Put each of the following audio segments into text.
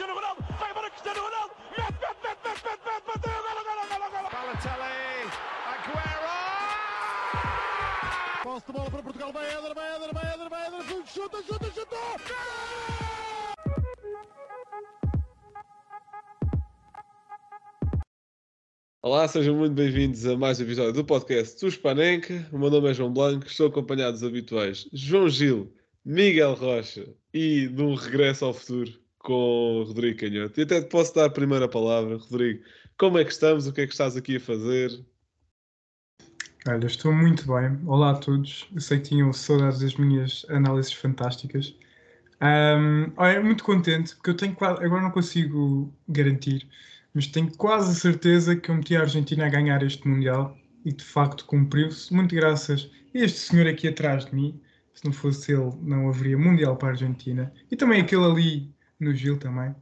Cristiano Ronaldo, vai embora Cristiano Ronaldo, mete, mete, mete, mete, mete, mete, bateu, golo, golo, golo, golo. Balotelli, Aguero! Posse de bola para Portugal, vai Éder, vai Éder, vai Éder, vai Éder, chuta, chuta, chuta! Olá, sejam muito bem-vindos a mais um episódio do podcast do Spanenka. O meu nome é João Blanco, estou acompanhado dos habituais João Gil, Miguel Rocha e de um regresso ao futuro com Rodrigo Canhoto. E até te posso dar a primeira palavra, Rodrigo. Como é que estamos? O que é que estás aqui a fazer? Olha, estou muito bem. Olá a todos. Eu sei que tinham saudades das minhas análises fantásticas. Um, olha, muito contente, porque eu tenho quase, agora não consigo garantir, mas tenho quase certeza que eu meti a Argentina a ganhar este Mundial e de facto cumpriu-se, muito graças a este senhor aqui atrás de mim. Se não fosse ele, não haveria Mundial para a Argentina. E também aquele ali no Gil também.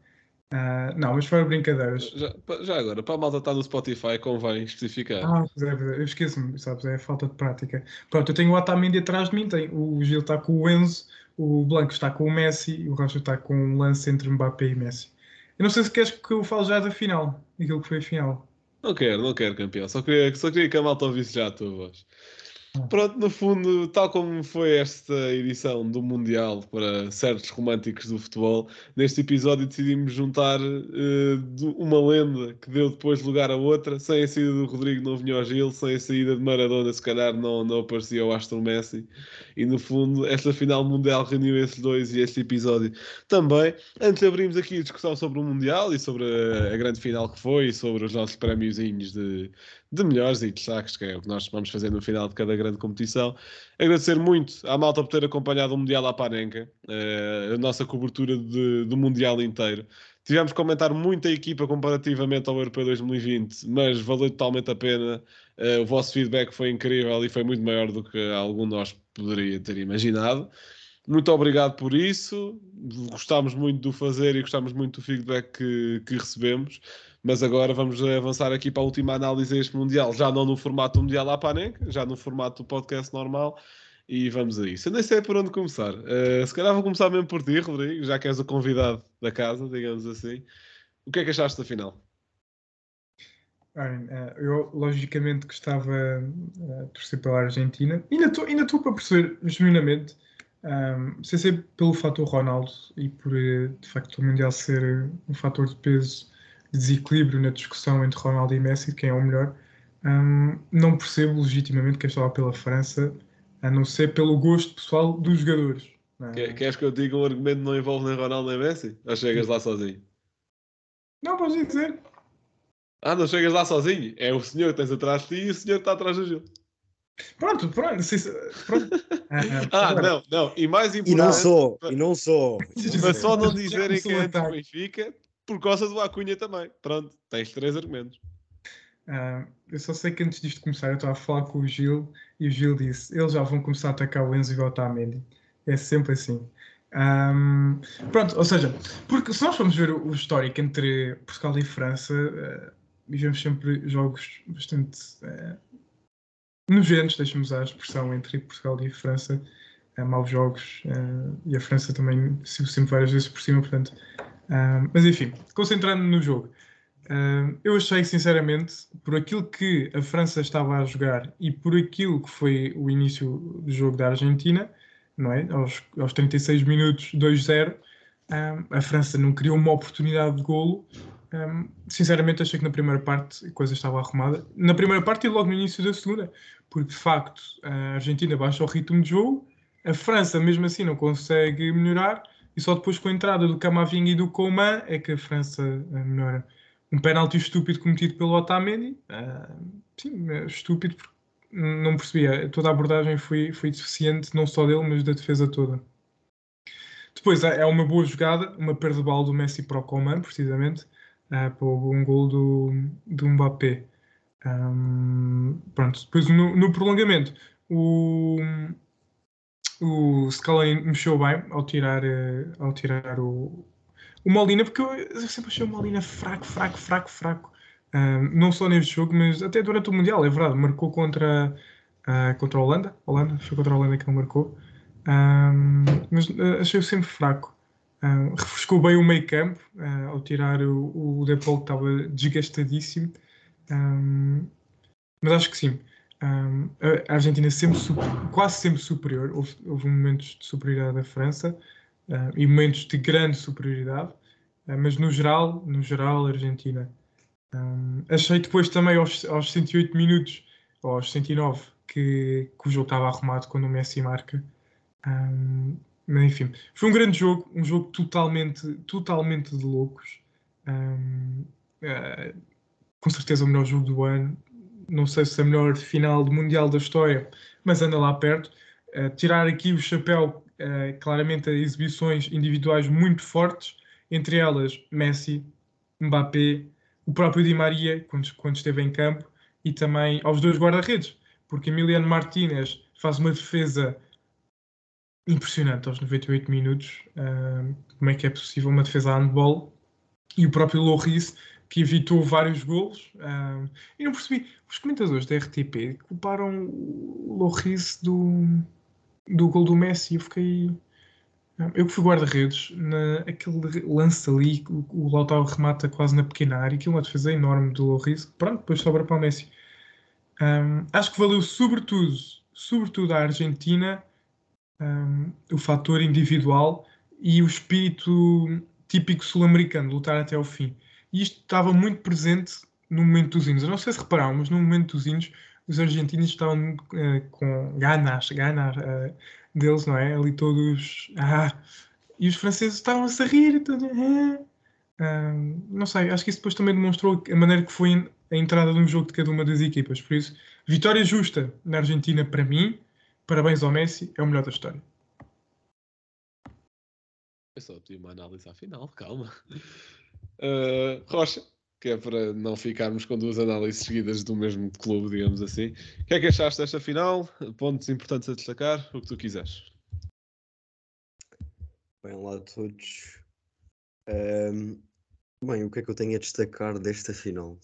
Ah, não, mas fora brincadeiras. Já, já agora, para a malta estar no Spotify, convém especificar. Ah, pois é, pois é. eu esqueço-me, sabes? É falta de prática. Pronto, eu tenho o Otamendi atrás de mim, tem, o Gil está com o Enzo, o Blanco está com o Messi e o Rocha está com um lance entre Mbappé e Messi. Eu não sei se queres que eu fale já da final, aquilo que foi a final. Não quero, não quero, campeão. Só queria, só queria que a malta ouvisse já a tua voz. Pronto, no fundo, tal como foi esta edição do Mundial para certos românticos do futebol, neste episódio decidimos juntar uh, uma lenda que deu depois lugar a outra. Sem a saída do Rodrigo não vinha ao Gil, sem a saída de Maradona, se calhar não, não aparecia o Aston Messi. E no fundo, esta final mundial reuniu esses dois e este episódio também. Antes abrimos aqui a discussão sobre o Mundial e sobre a, a grande final que foi e sobre os nossos prémiozinhos de, de melhores e destaques, que é o que nós vamos fazer no final de cada grande competição. Agradecer muito à malta por ter acompanhado o Mundial à Panenca, uh, a nossa cobertura de, do Mundial inteiro. Tivemos que comentar muita equipa comparativamente ao Europeu 2020, mas valeu totalmente a pena. Uh, o vosso feedback foi incrível e foi muito maior do que algum de nós poderia ter imaginado. Muito obrigado por isso. Gostámos muito do fazer e gostámos muito do feedback que, que recebemos. Mas agora vamos avançar aqui para a última análise deste Mundial, já não no formato Mundial à já no formato do podcast normal. E vamos a isso. Eu nem sei por onde começar. Uh, se calhar vou começar mesmo por ti, Rodrigo, já que és o convidado da casa, digamos assim. O que é que achaste da final? Bem, eu logicamente gostava de torcer pela Argentina. Ainda estou para perceber, genuinamente, um, sem ser pelo fator Ronaldo e por de facto o Mundial ser um fator de peso desequilíbrio na discussão entre Ronaldo e Messi, quem é o melhor, um, não percebo legitimamente quem estava pela França, a não ser pelo gosto pessoal dos jogadores. É? Queres que eu diga um argumento que não envolve nem Ronaldo nem Messi? Ou chegas lá sozinho? Não, podes dizer. Ah, não chegas lá sozinho? É o senhor que tens atrás de ti e o senhor que está atrás do Gil. Pronto, pronto. pronto. ah, não, não. E mais importante. E não sou, e não sou. Mas só não dizerem que é anti-Benfica por causa do Acunha também. Pronto, tens três argumentos. Uh, eu só sei que antes disto começar eu estava a falar com o Gil e o Gil disse eles já vão começar a atacar o Enzo e o Otamendi. É sempre assim. Um, pronto, ou seja, porque se nós formos ver o, histórico entre Portugal e França, uh, vivemos sempre jogos bastante uh, nojentos, deixa-me usar a expressão, entre Portugal e França, uh, maus jogos, uh, e a França também se sempre várias vezes por cima, portanto. Mas enfim, concentrando no jogo. Eu achei sinceramente, por aquilo que a França estava a jogar e por aquilo que foi o início do jogo da Argentina, não é? aos, aos 36 minutos, 2-0, uh, a França não criou uma oportunidade de golo. Sinceramente, achei que na primeira parte a coisa estava arrumada. Na primeira parte e logo no início da segunda, porque de facto a Argentina baixa o ritmo de jogo, a França mesmo assim não consegue melhorar e só depois com a entrada do Camavinga e do Coman é que a França melhora. Um penalti estúpido cometido pelo Otamendi, uh, sim, estúpido porque não percebia. Toda a abordagem foi, foi deficiente, não só dele, mas da defesa toda. Depois é uma boa jogada, uma perda de bola do Messi para o Coman, precisamente, uh, para um gol do, do Mbappé. Um, pronto, depois no, no prolongamento, o, o Scaloni mexeu bem ao tirar, uh, ao tirar o, o Molina, porque eu, sempre achei o Molina fraco, fraco, fraco, fraco. Não só neste jogo, mas até durante o Mundial, é verdade. Marcou contra, uh, contra a Holanda. Holanda, foi contra a Holanda que ele marcou. Mas uh, achei-o sempre fraco. Refrescou bem o meio campo uh, ao tirar o, o Depol que estava desgastadíssimo. Mas acho que sim. A Argentina sempre quase sempre superior. Houve, houve, momentos de superioridade da França uh, e momentos de grande superioridade. mas no geral, no geral, a Argentina. Um, achei depois também aos, aos 108 minutos, ou aos 109, que, que o jogo estava arrumado quando o Messi marca. Um, mas enfim, foi um grande jogo, um jogo totalmente, totalmente de loucos. Uh, com certeza o melhor jogo do ano. Não sei se é a melhor final do Mundial da história, mas anda lá perto. Uh, tirar aqui o chapéu, uh, claramente, a exibições individuais muito fortes, entre elas Messi, Mbappé, o próprio Di Maria, quando, quando esteve em campo, e também aos dois guarda-redes, porque Emiliano Martínez faz uma defesa impressionante aos 98 minutos. Uh, como é que é possível uma defesa a handball? E o próprio Loris, que evitou vários golos. E não percebi, os comentadores da RTP culparam o Loris do, do gol do Messi. Eu fiquei. Eu que fui guarda-redes, aquele lance ali, o, o Lautaro remata quase na pequena área, aquilo é uma defesa enorme do Loris, pronto, depois sobra para o Messi. Um, acho que valeu sobretudo, sobretudo à Argentina o fator individual e o espírito típico sul-americano, lutar até ao fim. E isto estava muito presente no momento dos hinos. Eu não sei se repararam, mas no momento dos hinos, os argentinos estavam uh, com ganas, ganas uh, deles, não é? Ali todos. Ah, e os franceses estavam-se a rir. Todos, ah. Uh, não sei, acho que isso depois também demonstrou a maneira que foi a entrada de um jogo de cada uma das equipas. Por isso, vitória justa na Argentina para mim, Parabéns ao Messi, é o melhor da história. Eu só pedi uma análise à final, calma. Uh, Rocha, que é para não ficarmos com duas análises seguidas do mesmo clube, digamos assim. O que é que achaste desta final? Pontos importantes a destacar, o que tu quiseres. Bem, olá a todos. Um, bem, o que é que eu tenho a destacar desta final?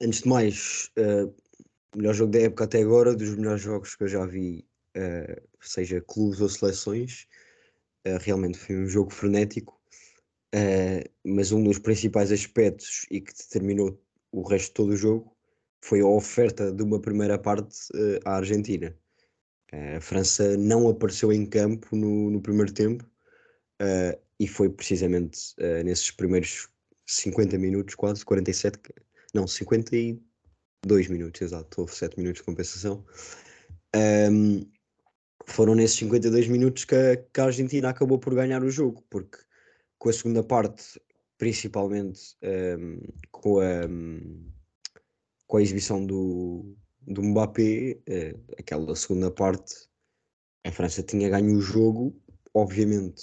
Antes de mais, uh, melhor jogo da época até agora, dos melhores jogos que eu já vi, uh, seja clubes ou seleções. Uh, realmente foi um jogo frenético, uh, mas um dos principais aspectos e que determinou o resto de todo o jogo foi a oferta de uma primeira parte à Argentina. a França não apareceu em campo no, no primeiro tempo e foi precisamente nesses primeiros 50 minutos, quase 47, não, 50 e 2 minutos, exato, houve 7 minutos de compensação. Um, foram nesses 52 minutos que a, que a, Argentina acabou por ganhar o jogo, porque com a segunda parte, principalmente um, com, a, com a exibição do, do Mbappé, uh, aquela segunda parte, a França tinha ganho o jogo, obviamente,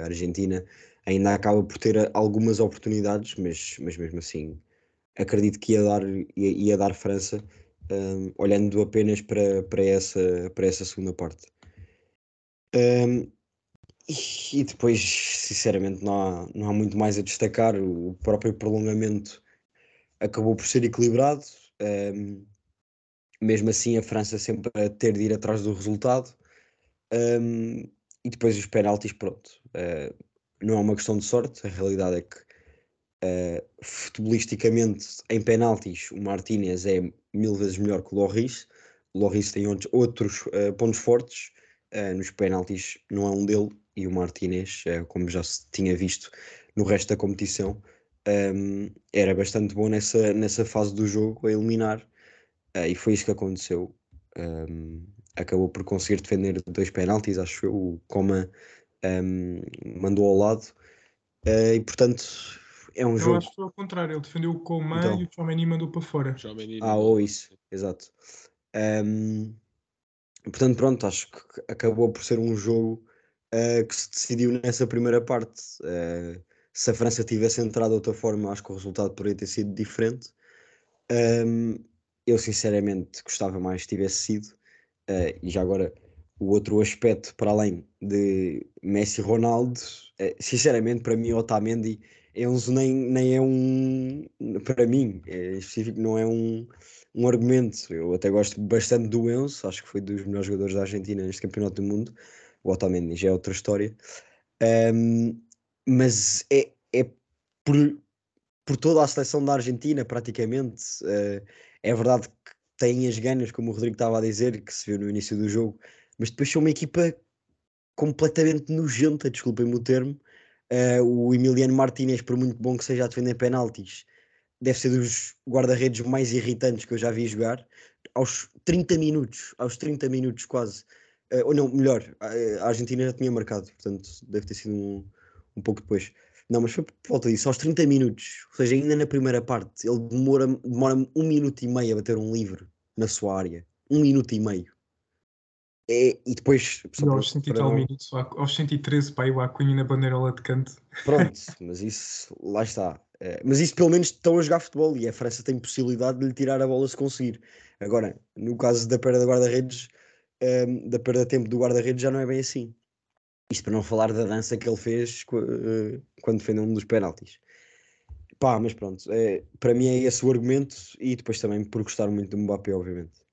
a Argentina ainda acaba por ter algumas oportunidades, mas, mas mesmo assim acredito que ia dar, ia, ia dar França, um, olhando apenas para, para, essa, para essa segunda parte. Um, e, depois, sinceramente, não há, não há muito mais a destacar. O próprio prolongamento acabou por ser equilibrado. Um, mesmo assim, a França sempre a ter de ir atrás do resultado. Um, e depois os penaltis, pronto. Uh, não é uma questão de sorte, a realidade é que Uh, futebolisticamente, em penaltis, o Martínez é mil vezes melhor que o Loris. O Loris tem outros uh, pontos fortes, nos penaltis não é um dele, e o Martínez, como já se tinha visto no resto da competição, um, era bastante bom nessa, nessa fase do jogo a eliminar, e foi isso que aconteceu. Um, acabou por conseguir defender dois penaltis, acho que o Coma um, mandou ao lado, e portanto é um eu jogo. acho que foi ao contrário, ele defendeu o Coman então. e o Chomeni mandou para fora. Ah, ou isso, exato. Um, portanto, pronto, acho que acabou por ser um jogo uh, que se decidiu nessa primeira parte. Uh, se a França tivesse entrado de outra forma, acho que o resultado poderia ter sido diferente. Um, eu, sinceramente, gostava mais que tivesse sido. Uh, e já agora, o outro aspecto, para além de Messi e Ronaldo, sinceramente, para mim, Otamendi Enzo nem, nem é um, para mim, é específico, não é um, um argumento. Eu até gosto bastante do Enzo, acho que foi dos melhores jogadores da Argentina neste campeonato do mundo. O Otamendi já é outra história. Um, mas é, é por, por toda a seleção da Argentina, praticamente. Uh, é verdade que têm as ganas, como o Rodrigo estava a dizer, que se viu no início do jogo, mas depois são uma equipa completamente nojenta, desculpem-me o termo. Uh, o Emiliano Martinez, por muito bom que seja a defender penaltis, deve ser dos guarda-redes mais irritantes que eu já vi jogar. Aos 30 minutos, aos 30 minutos quase, uh, ou não, melhor, a Argentina já tinha marcado, portanto deve ter sido um, um pouco depois. Não, mas foi por volta disso, aos 30 minutos, ou seja, ainda na primeira parte, ele demora, demora um minuto e meio a bater um livre na sua área. Um minuto e meio. É, e depois. E aos 100 e tal não... minutos, aos 113, pá, o Acunha na bandeirola de canto. Pronto, mas isso, lá está. É, mas isso pelo menos estão a jogar futebol e a França tem possibilidade de lhe tirar a bola se conseguir. Agora, no caso da perda de guarda-redes, um, da perda de tempo do guarda-redes, já não é bem assim. Isto para não falar da dança que ele fez uh, quando defendeu um dos penaltis. Pá, mas pronto, é, para mim é esse o argumento e depois também por gostar muito do Mbappé, obviamente.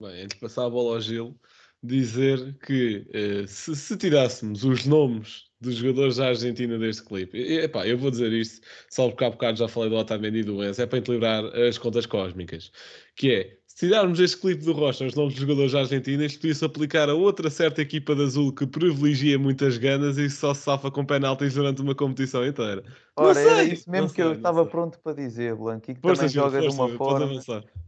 Bem, antes de passar a bola ao Gil, dizer que uh, se, se, tirássemos os nomes dos jogadores da Argentina deste clipe, e, epá, eu vou dizer isto, só porque há bocado já falei do Otamendi e do Enzo, é para equilibrar as contas cósmicas, que é, se tirarmos este clipe do Rocha, os nomes dos jogadores da Argentina, isto podia-se aplicar a outra certa equipa de azul que privilegia muitas ganas e só se safa com penaltis durante uma competição inteira. Ora, sei, era isso mesmo que sei, eu estava pronto para dizer, Blanco, e que força, também joga força, de uma forma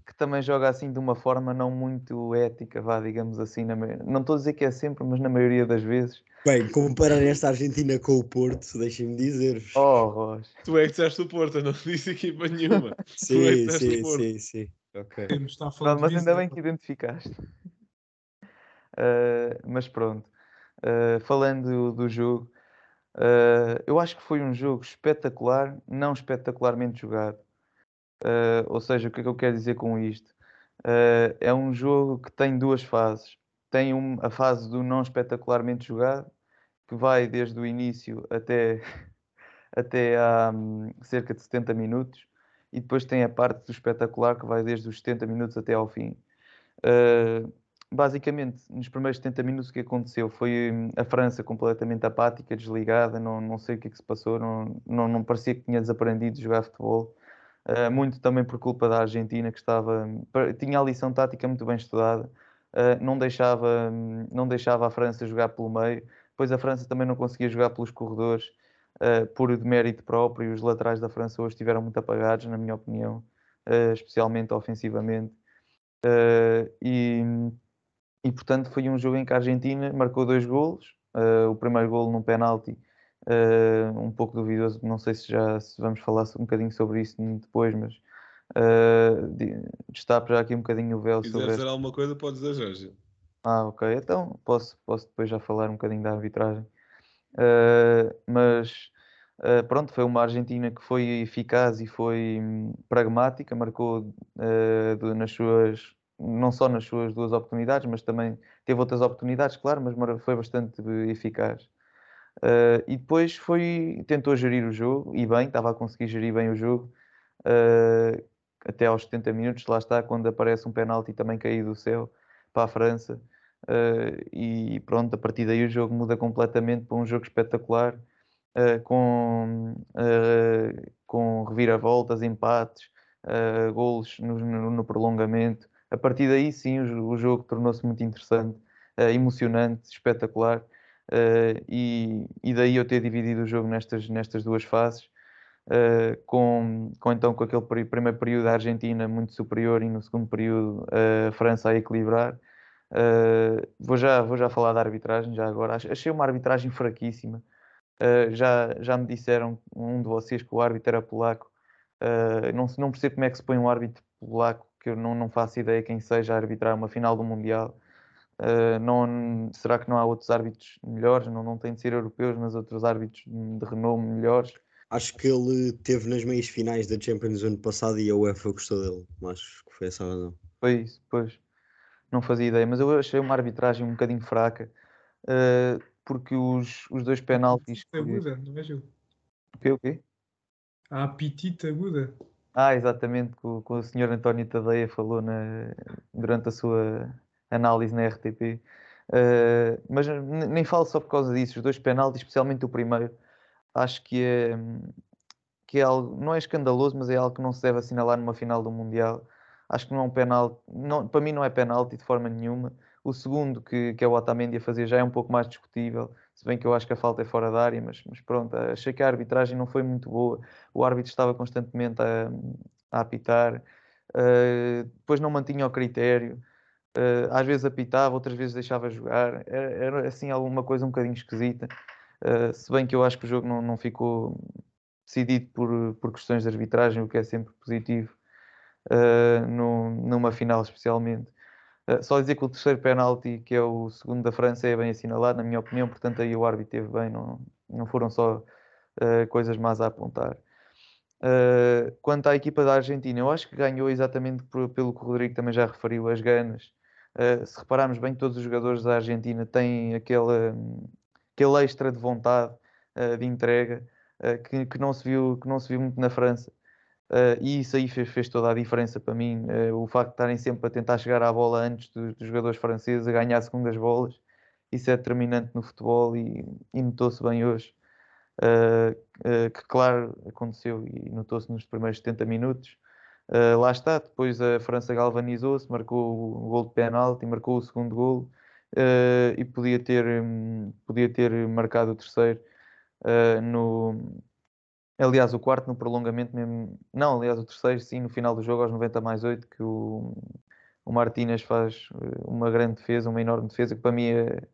que também joga assim de uma forma não muito ética, vá, digamos assim, na, não estou a dizer que é sempre, mas na maioria das vezes. Bem, comparar esta Argentina com o Porto, deixem-me dizer. Oh, Rocha. Tu é que disseste o Porto, eu não disse equipa nenhuma. sim, é sim, sim, sim. Ok. Pronto, mas ainda bem que identificaste. Uh, mas pronto, uh, falando do jogo, uh, eu acho que foi um jogo espetacular, não espetacularmente jogado. ou seja, o que é que eu quero dizer com isto? é um jogo que tem duas fases. Tem um, a fase do não espetacularmente jogado, que vai desde o início até, até a um, cerca de 70 minutos e depois tem a parte do espetacular que vai desde os 70 minutos até ao fim. Uh, basicamente, nos primeiros 70 minutos o que aconteceu foi hum, a França completamente apática, desligada, não, não sei o que, é que se passou, não, não, não parecia que tinha desaprendido de jogar futebol. Uh, muito também por culpa da Argentina, que estava hum, tinha a lição tática muito bem estudada, uh, não, deixava, hum, não deixava a França jogar pelo meio, depois a França também não conseguia jogar pelos corredores, uh, por demérito próprio. Os laterais da França hoje estiveram muito apagados, na minha opinião, uh, especialmente ofensivamente. Uh, e, e, portanto, foi um jogo em que a Argentina marcou dois golos. o primeiro golo num penalti, um pouco duvidoso. Não sei se já se vamos falar um bocadinho sobre isso depois, mas uh, destapo já aqui um bocadinho o véu. Se quiser dizer alguma coisa, pode dizer, Jorge. Ah, ok. Então posso, posso depois já falar um bocadinho da arbitragem. Uh, mas uh, pronto, foi uma Argentina que foi eficaz e foi hum, pragmática, marcou uh, nas suas, não só nas suas duas oportunidades, mas também teve outras oportunidades, claro, mas foi bastante eficaz. e depois foi, tentou gerir o jogo, e bem, estava a conseguir gerir bem o jogo, até aos 70 minutos, lá está, quando aparece um penalti também caído do céu para a França. Uh, e pronto, a partir daí o jogo muda completamente para um jogo espetacular, uh, com, uh, com reviravoltas, empates, uh, golos no, no, prolongamento. A partir daí, sim, o, o jogo tornou-se muito interessante, emocionante, espetacular. e, e daí eu ter dividido o jogo nestas, nestas duas fases. Uh, com, com então com aquele primeiro período da Argentina muito superior e no segundo período a França a equilibrar Uh, vou, já, vou já falar da arbitragem, já agora. Achei uma arbitragem fraquíssima. Uh, já, já me disseram, um de vocês, que o árbitro era polaco. Uh, não, não percebo como é que se põe um árbitro polaco, que eu não, não faço ideia quem seja a arbitrar uma final do Mundial. não, será que não há outros árbitros melhores? Não, não tem de ser europeus, mas outros árbitros de renome melhores. Acho que ele teve nas meias finais da Champions ano passado e a UEFA gostou dele. Acho que foi essa a razão. Foi isso, pois não fazia ideia, mas eu achei uma arbitragem um bocadinho fraca, uh, porque os, os dois penaltis. Aguda, não é, Gil? O quê? O quê? A apetite aguda. Ah, exatamente, que o, que o senhor António Tadeia falou na, durante a sua análise na RTP. Uh, mas n- nem falo só por causa disso, os dois penaltis, especialmente o primeiro, acho que é, que é algo, não é escandaloso, mas é algo que não se deve assinalar numa final do Mundial. Acho que não é um penalti, não, para mim não é penalti de forma nenhuma. O segundo, que, que é o Otamendi a fazer, já é um pouco mais discutível, se bem que eu acho que a falta é fora da área, mas, mas pronto, achei que a arbitragem não foi muito boa. O árbitro estava constantemente a, a apitar, uh, depois não mantinha o critério. Uh, às vezes apitava, outras vezes deixava jogar, era, era assim alguma coisa um bocadinho esquisita. Uh, se bem que eu acho que o jogo não, não ficou decidido por, por questões de arbitragem, o que é sempre positivo, uh, numa final especialmente. só dizer que o terceiro penalti, que é o segundo da França, é bem assinalado, na minha opinião, portanto aí o árbitro teve bem, não, não foram só coisas más a apontar. quanto à equipa da Argentina, eu acho que ganhou exatamente por, pelo que o Rodrigo também já referiu, as ganas, Uh, se repararmos bem, todos os jogadores da Argentina têm aquele, aquele extra de vontade, uh, de entrega, uh, que, que, não se viu, que não se viu muito na França. E isso aí fez, fez, toda a diferença para mim. o facto de estarem sempre a tentar chegar à bola antes dos, dos jogadores franceses, a ganhar segundas bolas, isso é determinante no futebol e, e notou-se bem hoje. que, claro, aconteceu e notou-se nos primeiros 70 minutos. Uh, lá está, depois a França galvanizou-se, marcou o gol de penalti, marcou o segundo gol uh, e podia ter, um, podia ter marcado o terceiro uh, no. Aliás, o quarto no prolongamento mesmo. Não, aliás, o terceiro, sim, no final do jogo, aos 90 mais 8, que o, o Martínez faz uma grande defesa, uma enorme defesa, que para mim é,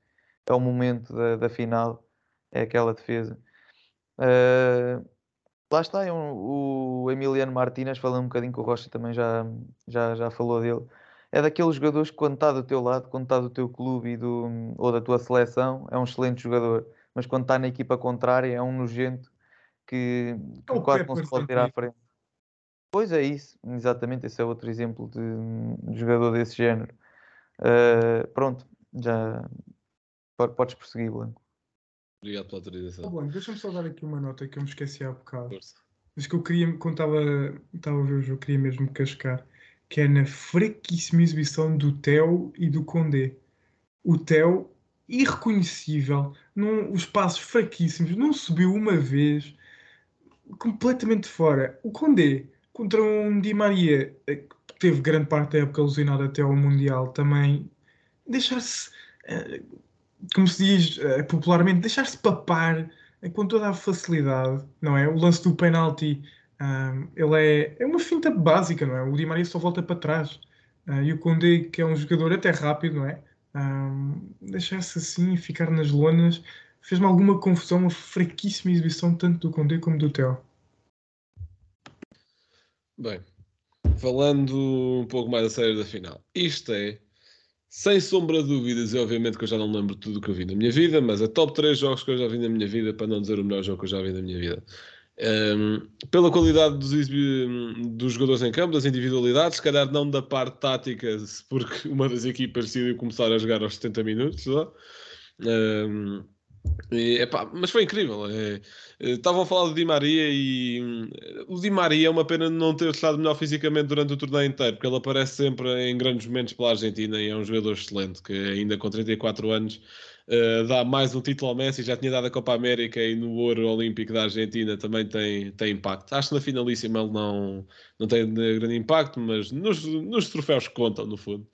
é o momento da, da final, é aquela defesa. Uh, lá está, é um, o Emiliano Martínez, falando um bocadinho com o Rocha, também já, já, já falou dele. É daqueles jogadores que, quando está do teu lado, quando está do teu clube e do, ou da tua seleção, é um excelente jogador. Mas quando está na equipa contrária, é um nojento que, que quase não se pode ter à frente. Pois é isso, exatamente. Esse é outro exemplo de, de jogador desse género. Uh, pronto, já podes prosseguir, Blanco. Obrigado pela autorização. Tá bom, deixa-me só dar aqui uma nota que eu me esqueci há bocado. Força. Mas que eu queria, quando estava, estava a ver o jogo, queria mesmo cascar, que é na fraquíssima exibição do Theo e do Condé. O Theo, irreconhecível, num, os passos fraquíssimos, não subiu uma vez, completamente fora. O Condé, contra um Di Maria, eh, que teve grande parte da época alucinada até ao Mundial, também deixar-se. Uh, como se diz uh, popularmente, deixar-se papar com toda a facilidade, não é? O lance do penalti, ele é, é uma finta básica, não é? O Di Maria só volta para trás. E o Condé, que é um jogador até rápido, não é? Deixar-se assim, ficar nas lonas, fez-me alguma confusão, uma fraquíssima exibição, tanto do Condé como do Theo. Bem, falando um pouco mais a sério da final, isto é sem sombra de dúvidas, e obviamente que eu já não lembro tudo o que eu vi na minha vida, mas é top 3 jogos que eu já vi na minha vida, para não dizer o melhor jogo que eu já vi na minha vida. Um, pela qualidade dos, dos, jogadores em campo, das individualidades, se calhar não da parte tática, porque uma das equipas decidiu começar a jogar aos 70 minutos só. Um, mas foi incrível. É, é, estavam a falar do Di Maria e hum, o Di Maria é uma pena não ter estado melhor fisicamente durante o torneio inteiro, porque ele aparece sempre em grandes momentos pela Argentina e é um jogador excelente que ainda com 34 anos uh, dá mais um título ao Messi, já tinha dado a Copa América e no ouro olímpico da Argentina também tem, tem impacto. Acho que na finalíssima ele não, não tem grande impacto, mas nos, nos troféus que contam, no fundo.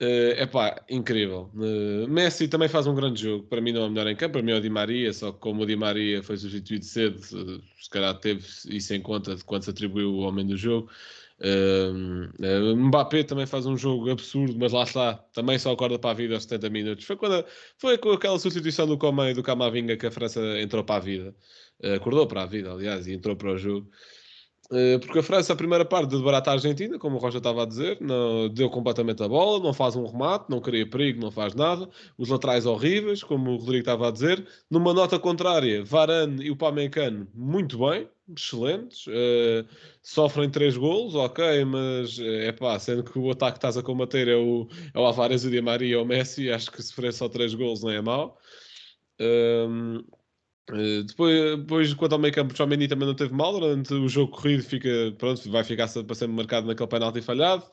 É uh, pá, incrível. Uh, Messi também faz um grande jogo. Para mim não é o melhor em campo, para mim é o Di Maria, só que como o Di Maria foi substituído cedo, uh, se calhar teve isso em conta de quando se atribuiu o homem do jogo. Uh, Mbappé também faz um jogo absurdo, mas lá está, também só acorda para a vida aos 70 minutos. Foi, quando, foi com aquela substituição do Comé e do Camavinga que a França entrou para a vida. acordou para a vida, aliás, e entrou para o jogo. Eh, porque a França, a primeira parte, de barata a Argentina, como o Rocha estava a dizer, não, deu completamente a bola, não faz um remate, não cria perigo, não faz nada. Os laterais horríveis, como o Rodrigo estava a dizer. Numa nota contrária, Varane e o Pamecano, muito bem, excelentes. Uh, sofrem três golos, ok, mas é pá, sendo que o ataque que estás a combater é o, é o Alvarez, o Di Maria e o Messi, acho que sofrer só três golos não é mau. Um, Uh, depois, depois, quanto ao meio campo, o Chomeni também não teve mal durante o jogo corrido, fica, pronto, vai ficar para sempre marcado naquele penalti falhado,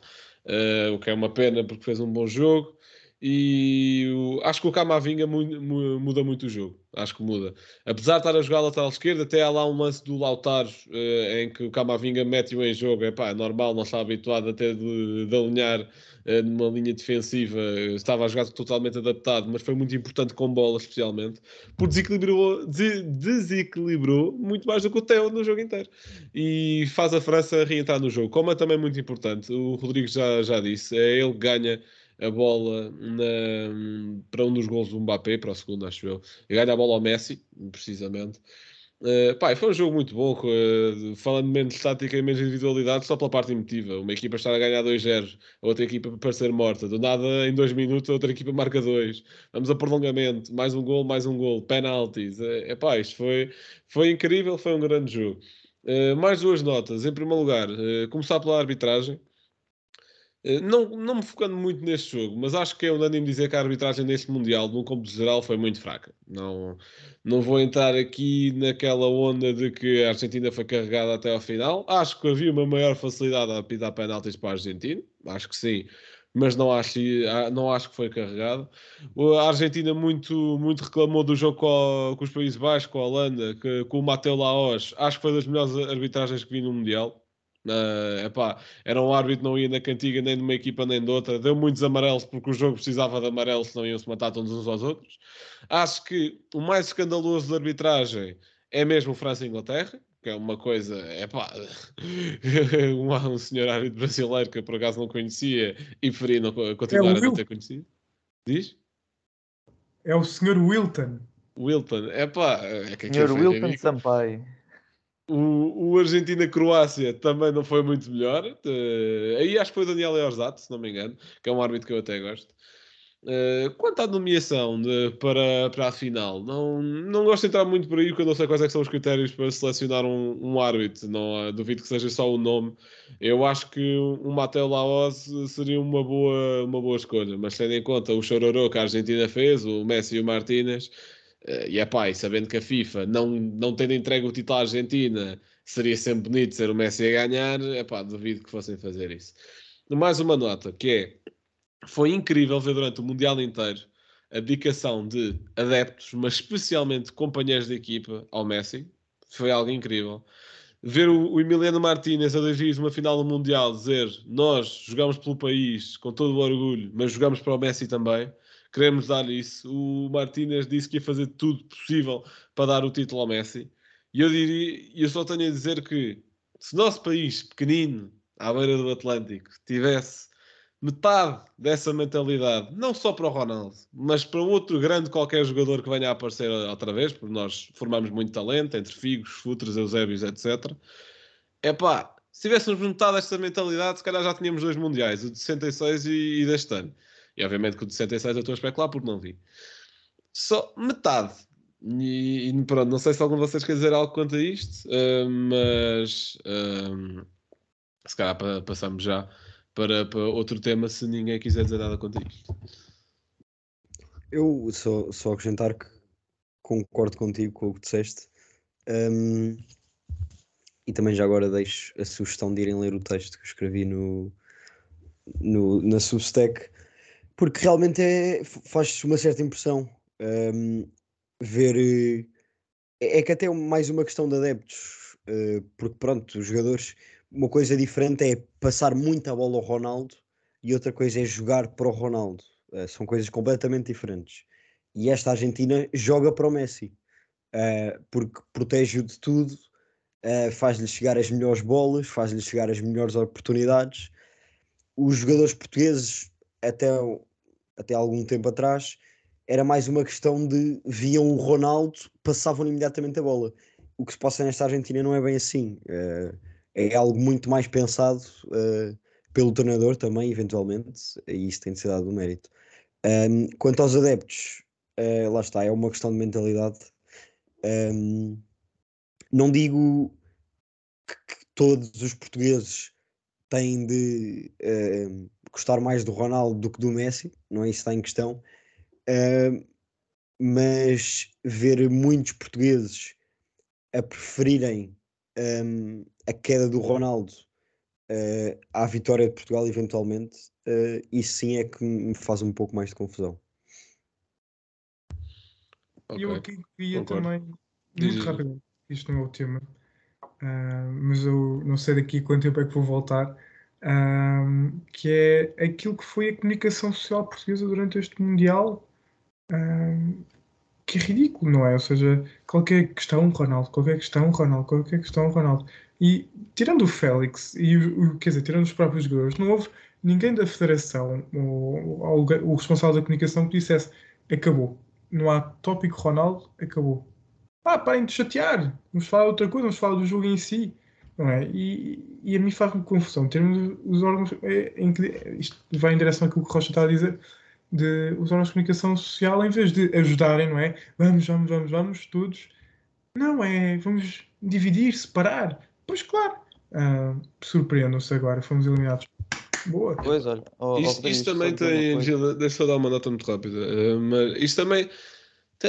uh, o que é uma pena porque fez um bom jogo. E o- acho que o Camavinga mu- mu- muda muito o jogo. Acho que muda. Apesar de estar a jogar lateral esquerdo, até há lá um lance do Lautaro eh, em que o Camavinga mete-o em jogo. É pá, é normal, não está habituado até de, de alinhar eh, numa linha defensiva. Estava a jogar totalmente adaptado, mas foi muito importante com bola, especialmente, porque desequilibrou, dese- desequilibrou muito mais do que o Theo no jogo inteiro. E faz a França reentrar no jogo, como é também muito importante. O Rodrigo já, já disse, é ele que ganha a bola na- para um dos gols do Mbappé, para o segundo, acho eu. E ganha a bola ao Messi, precisamente. Uh, pá, foi um jogo muito bom, uh, falando menos tática e menos de individualidade, só pela parte emotiva. Uma equipa estar a ganhar 2-0, a outra equipa para ser morta. Do nada, em dois minutos, a outra equipa marca dois. Vamos a prolongamento, mais um gol, mais um gol, penaltis. É uh, pá, isto foi, foi incrível, foi um grande jogo. Mais duas notas. Em primeiro lugar, começar pela arbitragem. Uh, Não, não me focando muito neste jogo, mas acho que é unânime dizer que a arbitragem neste Mundial, no cômputo geral, foi muito fraca. Não, não vou entrar aqui naquela onda de que a Argentina foi carregada até ao final. Acho que havia uma maior facilidade a apitar penaltis para a Argentina, acho que sim, mas não acho, não acho que foi carregada. A Argentina muito, muito reclamou do jogo com, com os Países Baixos, com a Holanda, que, com o Mateu Laos. Acho que foi das melhores arbitragens que vi no Mundial. Uh, epá, era um árbitro não ia na cantiga nem de uma equipa nem de outra, deu muitos amarelos porque o jogo precisava de amarelo, senão iam se matar todos uns aos outros. Acho que o mais escandaloso da arbitragem é mesmo França e Inglaterra, que é uma coisa, é pá, um, um senhor árbitro brasileiro que eu por acaso não conhecia e preferia não, co- continuar a não ter conhecido. Diz? É o Sr. Wilton. Wilton, é pá, é que Senhor Wilton. Sampaio. O, o Argentina-Croácia também não foi muito melhor. Eh, aí acho que foi o Daniel Eorzato, se não me engano, que é um árbitro que eu até gosto. Eh, quanto à nomeação de- para, para a final, não, não gosto de entrar muito por aí, porque eu não sei quais é são os critérios para selecionar um, um árbitro. Não, duvido que seja só o nome. Eu acho que um Mateo Laos seria uma boa, uma boa escolha, mas tendo em conta o chororô que a Argentina fez, o Messi e o Martínez, e é pá, e sabendo que a FIFA, não, não tendo entregue o título à Argentina, seria sempre bonito ser o Messi a ganhar, é pá, duvido que fossem fazer isso. Mais uma nota, que é, foi incrível ver durante o Mundial inteiro a dedicação de adeptos, mas especialmente companheiros de equipa ao Messi. Foi algo incrível. Ver o, o Emiliano Martínez a de uma final do Mundial dizer nós jogamos pelo país com todo o orgulho, mas jogamos para o Messi também. Queremos dar isso. O Martínez disse que ia fazer tudo possível para dar o título ao Messi. E eu diria, eu só tenho a dizer que se nosso país pequenino, à beira do Atlântico, tivesse metade dessa mentalidade, não só para o Ronaldo, mas para outro grande qualquer jogador que venha a aparecer outra vez, porque nós formamos muito talento entre Figos, Futres, Eusébios, etc. É pá, se tivéssemos metade desta mentalidade, se calhar já tínhamos dois mundiais, o de 66 e, e deste ano. E obviamente que o de 66 eu estou a especular porque não vi. Só metade. E, e pronto, não sei se algum de vocês quer dizer algo quanto a isto, ah, mas ah, se calhar pa- passamos já para, para outro tema se ninguém quiser dizer nada quanto a isto. Eu só, só acrescentar que concordo contigo com o que disseste. Hum, e também já agora deixo a sugestão de irem ler o texto que escrevi no, no, na Substack, porque realmente é, faz uma certa impressão hum, ver. eh, É, é que até mais uma questão de adeptos, eh, porque pronto, os jogadores. Uma coisa diferente é passar muita bola ao Ronaldo e outra coisa é jogar para o Ronaldo. Uh, são coisas completamente diferentes. E esta Argentina joga para o Messi, uh, porque protege-o de tudo, uh, faz-lhe chegar as melhores bolas, faz-lhe chegar as melhores oportunidades. Os jogadores portugueses, até, até algum tempo atrás, era mais uma questão de viam o Ronaldo, passavam imediatamente a bola. O que se passa nesta Argentina não é bem assim. Uh, é algo muito mais pensado uh, pelo treinador também, eventualmente, e isso tem de ser dado o mérito. Quanto aos adeptos, uh, lá está, é uma questão de mentalidade. Não digo que, que todos os portugueses têm de gostar mais do Ronaldo do que do Messi, não é isso que está em questão, uh, mas ver muitos portugueses a preferirem um, a queda do Ronaldo eh, à vitória de Portugal, eventualmente, eh, isso sim é que me faz um pouco mais de confusão. E eu aqui queria concordo. também, muito rápido, isto não é o tema, ah, mas eu não sei daqui quanto tempo é que vou voltar, ah, que é aquilo que foi a comunicação social portuguesa durante este Mundial, ah, que é ridículo, não é? Ou seja, qualquer questão, Ronaldo, qualquer questão, Ronaldo, qualquer questão, Ronaldo. E tirando o Félix, e o, quer dizer, tirando os próprios jogadores, não houve ninguém da federação ou, ou o o responsável da comunicação que dissesse acabou. Não há tópico Ronaldo, acabou. Ah, parem de chatear, vamos falar outra coisa, vamos falar do jogo em si. Não é? E, e a mim faz-me confusão. Termos os órgãos. é, em que, isto vai em direção àquilo que o Rocha está a dizer, de os órgãos de comunicação social, em vez de ajudarem, não é? Vamos, vamos, vamos, vamos, todos. Não, é. Vamos dividir, separar. Pois claro. Ah, Surpreendam-se agora, fomos eliminados. Boa. Pois, olha. ó, Isto, isto só também tem. Gil, deixa eu dar uma nota muito rápida. eh, mas isto também.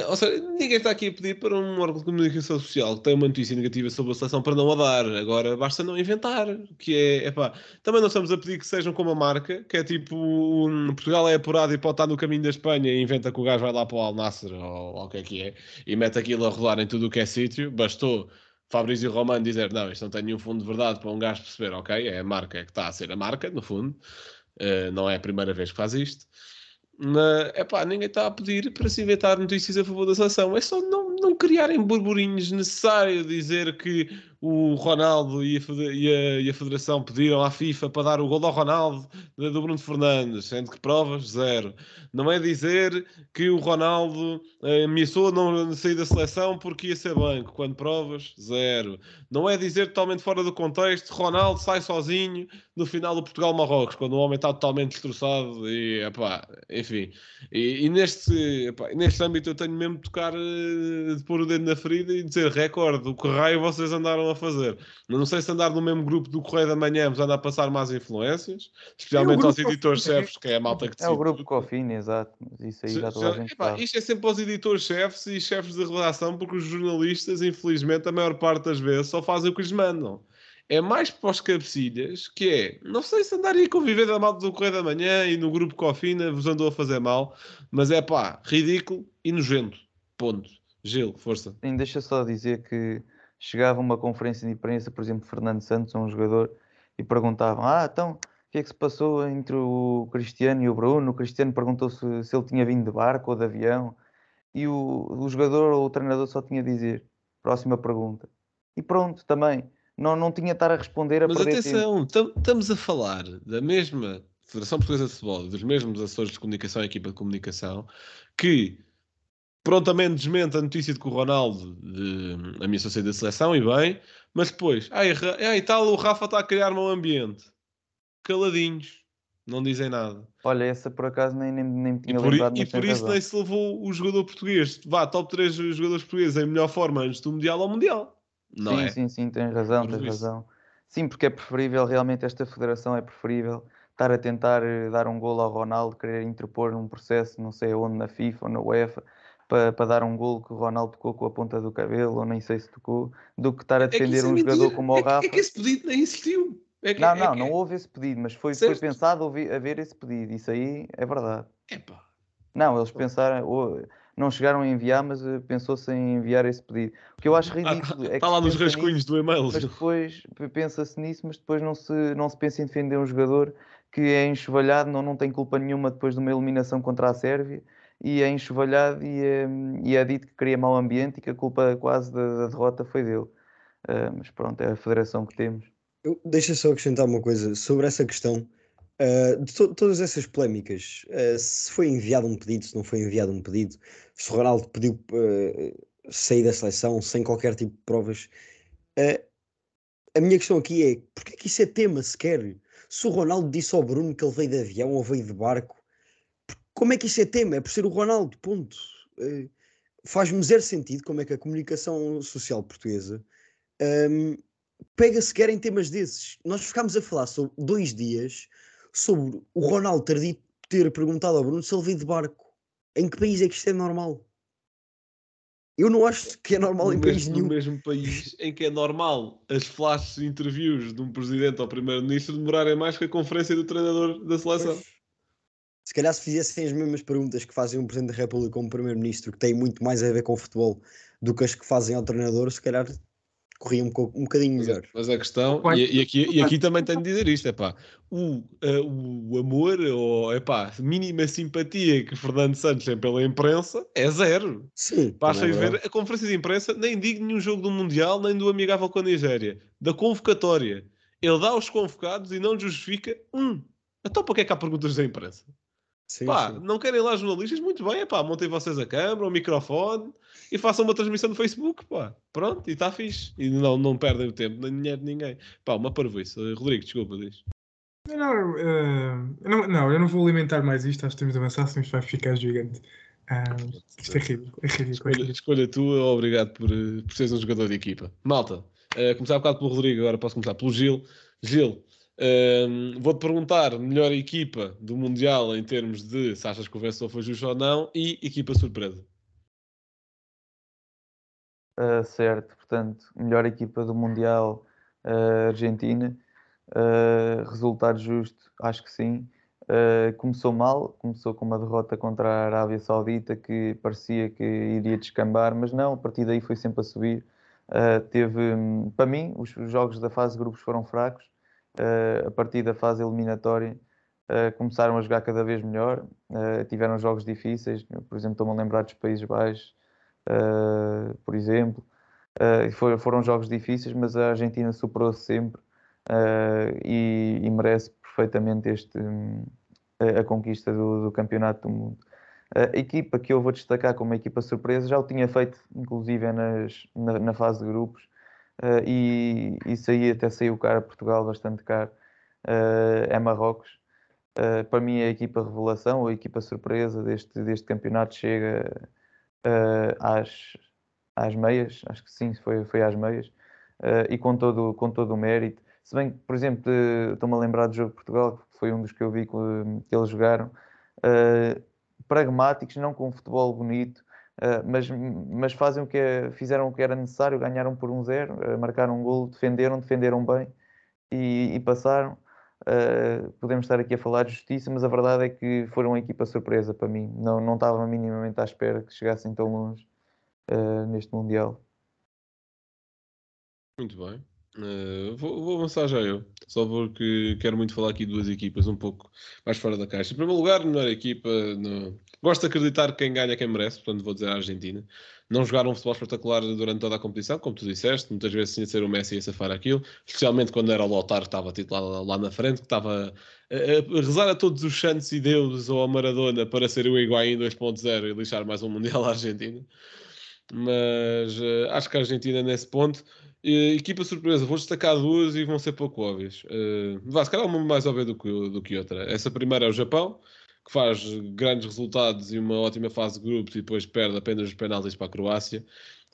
Ou seja, ninguém está aqui a pedir para um órgão de comunicação social que tem uma notícia negativa sobre a seleção para não a dar. Agora basta não inventar. Que é. Epá, também não estamos a pedir que sejam como a marca, que é tipo. um, Portugal é apurado e pode estar no caminho da Espanha e inventa que o gajo vai lá para o Al Nasser ou, ou o que é que é e mete aquilo a rolar em tudo o que é sítio. Bastou. Fabrício Romano dizer não, isto não tem nenhum fundo de verdade para um gajo perceber, ok, é a marca que está a ser a marca, no fundo, Uh, não é a primeira vez que faz isto. Mas, epá, ninguém está a pedir para se inventar notícias a favor da seleção. É só não, não criarem burburinhos necessário dizer que o Ronaldo e a, e a- Federação pediram à FIFA para dar o gol ao Ronaldo do Bruno Fernandes, sendo que provas, zero. Não é dizer que o Ronaldo eh, ameaçou não sair da seleção porque ia ser banco, quando provas, zero. Não é dizer totalmente fora do contexto, Ronaldo sai sozinho no final do Portugal-Marrocos, quando o homem está totalmente destroçado e, epá, enfim. E, e neste, epá, neste âmbito eu tenho mesmo de tocar, eh, de pôr o dedo na ferida e dizer, recorde, o que raio vocês andaram a fazer. Não sei se andar no mesmo grupo do Correio da Manhã vos anda a passar más influências, especialmente grupo aos editores-chefes, que é a malta que É o decide grupo tudo. Cofine, exato. Mas isso aí já Já- toda a gente epá, sabe. isto é sempre aos editores-chefes e chefes de redação, porque os jornalistas, infelizmente, a maior parte das vezes só fazem o que lhes mandam. É mais para os cabecilhas, que é, não sei se andar aí a conviver da malta do Correio da Manhã e no grupo Cofina vos andou a fazer mal, mas é pá, ridículo e nojento. Ponto. Gil, força. Sim, deixa só dizer que chegava uma conferência de imprensa, por exemplo, Fernando Santos, um jogador, e perguntavam: Ah, então, o que é que se passou entre o Cristiano e o Bruno? O Cristiano perguntou se, se ele tinha vindo de barco ou de avião, e o, o jogador ou o treinador só tinha a dizer: Próxima pergunta. E pronto, também. Não, não tinha estar a responder a Mas atenção, tam- estamos a falar da mesma Federação Portuguesa de Futebol, dos mesmos assessores de comunicação e equipa de comunicação, que prontamente desmente a notícia de que o Ronaldo de, ameaçou sair da seleção, e bem, mas depois, ai, ai tal, o Rafa está a criar mau ambiente. Caladinhos, não dizem nada. Olha, essa por acaso nem, nem, nem me E tinha por, i- lembrado, e por isso razão. nem se levou o jogador português. Vá, top 3 jogadores portugueses em melhor forma antes do Mundial ao Mundial. Não sim, é? sim, sim, tens razão, Por tens isso. razão. Sim, porque é preferível, realmente esta federação é preferível estar a tentar eh, dar um golo ao Ronaldo, querer interpor um processo, não sei onde, na FIFA ou na UEFA, para para dar um golo que o Ronaldo tocou com a ponta do cabelo, ou nem sei se tocou, do que estar a É defender é um jogador como o é Rafa. é que esse pedido nem existiu. É que, Não, é não, não houve esse pedido, mas foi, foi pensado haver esse pedido, isso aí é verdade. Epá. Não, eles pensaram, ou- não chegaram a enviar, mas eh, pensou-se em enviar esse pedido. O que eu acho ridículo é que Está Ah, lá nos pensa nisso, rascunhos do e-mail. mas depois pensa-se nisso, mas depois não se, não se pensa em defender um jogador que é enxovalhado, não, não tem culpa nenhuma depois de uma eliminação contra a Sérvia, e é enxovalhado e é, e é dito que cria mau ambiente e que a culpa quase da, da derrota foi dele. Ah, mas pronto, é a federação que temos. Eu- Deixa só acrescentar uma coisa sobre essa questão. ah, de to- todas essas polémicas, ah, se foi enviado um pedido, se não foi enviado um pedido, se o Ronaldo pediu ah, sair da seleção sem qualquer tipo de provas, a minha questão aqui é: porque é que isso é tema sequer? Se o Ronaldo disse ao Bruno que ele veio de avião ou veio de barco, como é que isso é tema? É por ser o Ronaldo, ponto. Ah, Faz-me zero sentido como é que a comunicação social portuguesa. ahm, pega sequer em temas desses. Nós ficámos a falar sobre dois dias sobre o Ronaldo ter, ter perguntado ao Bruno se ele veio de barco. Em que país é que isto é normal? Eu não acho que é normal em no, país mesmo, no nenhum. mesmo país em que é normal as flash interviews de um presidente ou primeiro-ministro demorarem mais que a conferência do treinador da seleção. Se calhar se fizessem as mesmas perguntas que fazem um Presidente da República ou um Primeiro-Ministro, que têm muito mais a ver com o futebol do que as que fazem ao treinador, se calhar corria um, um bocadinho melhor. mas a questão, e, e aqui, e aqui também tenho de dizer isto, é pá, o, eh, o amor ou é pá, mínima simpatia que Fernando Santos tem pela imprensa é zero. Sim, Basta é ver a conferência de imprensa, nem digo nenhum jogo do Mundial, nem do amigável com a Nigéria, da convocatória. Ele dá os convocados e não justifica um. Então para que é que há perguntas da imprensa? Sim, Pá, sim. não querem lá jornalistas? Muito bem, é pá, montem vocês a câmera, o microfone e façam uma transmissão no Facebook, pá. Pronto, e está fixe. E não, não perdem o tempo, nem dinheiro de ninguém. Pá, uma parvoíce. Eh, Rodrigo, desculpa, diz. Não, eu não, não, eu não vou alimentar mais isto, acho que temos de avançar, senão isto vai ficar gigante. Ah, isto é ridículo, é ridículo. É Escolha, escolha tua, obrigado por, eh, por seres um jogador de equipa. Malta, eh, começar um bocado pelo Rodrigo, agora posso começar pelo Gil. Gil, ehm, vou-te perguntar melhor equipa do Mundial em termos de se achas que o vencedor foi justo ou não e equipa surpresa. Uh, certo, portanto, melhor equipa do Mundial, uh, Argentina. Uh, resultado justo, acho que sim. Começou mal, começou com uma derrota contra a Arábia Saudita que parecia que iria descambar, mas não, a partir daí foi sempre a subir. Teve, hum, para mim, os jogos da fase de grupos foram fracos. Uh, a partir da fase eliminatória uh, começaram a jogar cada vez melhor. Uh, tiveram jogos difíceis, por exemplo, estou-me a lembrar dos Países Baixos, por exemplo. Foram jogos difíceis, mas a Argentina superou-se sempre e, merece perfeitamente este, a, a conquista do, do Campeonato do Mundo. A equipa que eu vou destacar como uma equipa surpresa já o tinha feito, inclusive nas, na, na fase de grupos, uh, e isso aí até saiu caro a Portugal, bastante caro. Uh, é Marrocos. Uh, para mim, é a equipa revelação, a equipa surpresa deste, deste campeonato chega às, às meias, acho que sim, foi, foi às meias, e com todo, com todo o mérito. Se bem que, por exemplo, estou-me a lembrar do jogo de Portugal, que foi um dos que eu vi que, que eles jogaram, pragmáticos, não com um futebol bonito, mas, mas fazem o que é- fizeram o que era necessário, ganharam por um zero, uh, marcaram um gol, defenderam, defenderam bem e, e passaram. Uh, podemos estar aqui a falar de justiça, mas a verdade é que foram uma equipa surpresa para mim. Não, não estava minimamente à espera que chegassem tão longe uh, neste Mundial. Muito bem. Eh, vou, vou avançar já eu, só porque quero muito falar aqui de duas equipas um pouco mais fora da caixa. Em primeiro lugar, melhor equipa. No... Gosto de acreditar que quem ganha é quem merece, portanto vou dizer a Argentina. Não jogaram um futebol espetacular durante toda a competição, como tu disseste, muitas vezes tinha de ser o Messi a safar aquilo, especialmente quando era o Lautaro que estava titular lá, lá na frente, que estava a, a rezar a todos os santos e deuses ou a Maradona para ser o Higuaín 2.0 e lixar mais um Mundial à Argentina. Mas eh, acho que a Argentina nesse ponto eh, equipa surpresa, vou destacar duas e vão ser pouco óbvias. Uh, vá, se calhar uma mais óbvia do que, do que outra. Essa primeira é o Japão, que faz grandes resultados e uma ótima fase de grupos e depois perde apenas os penaltis para a Croácia,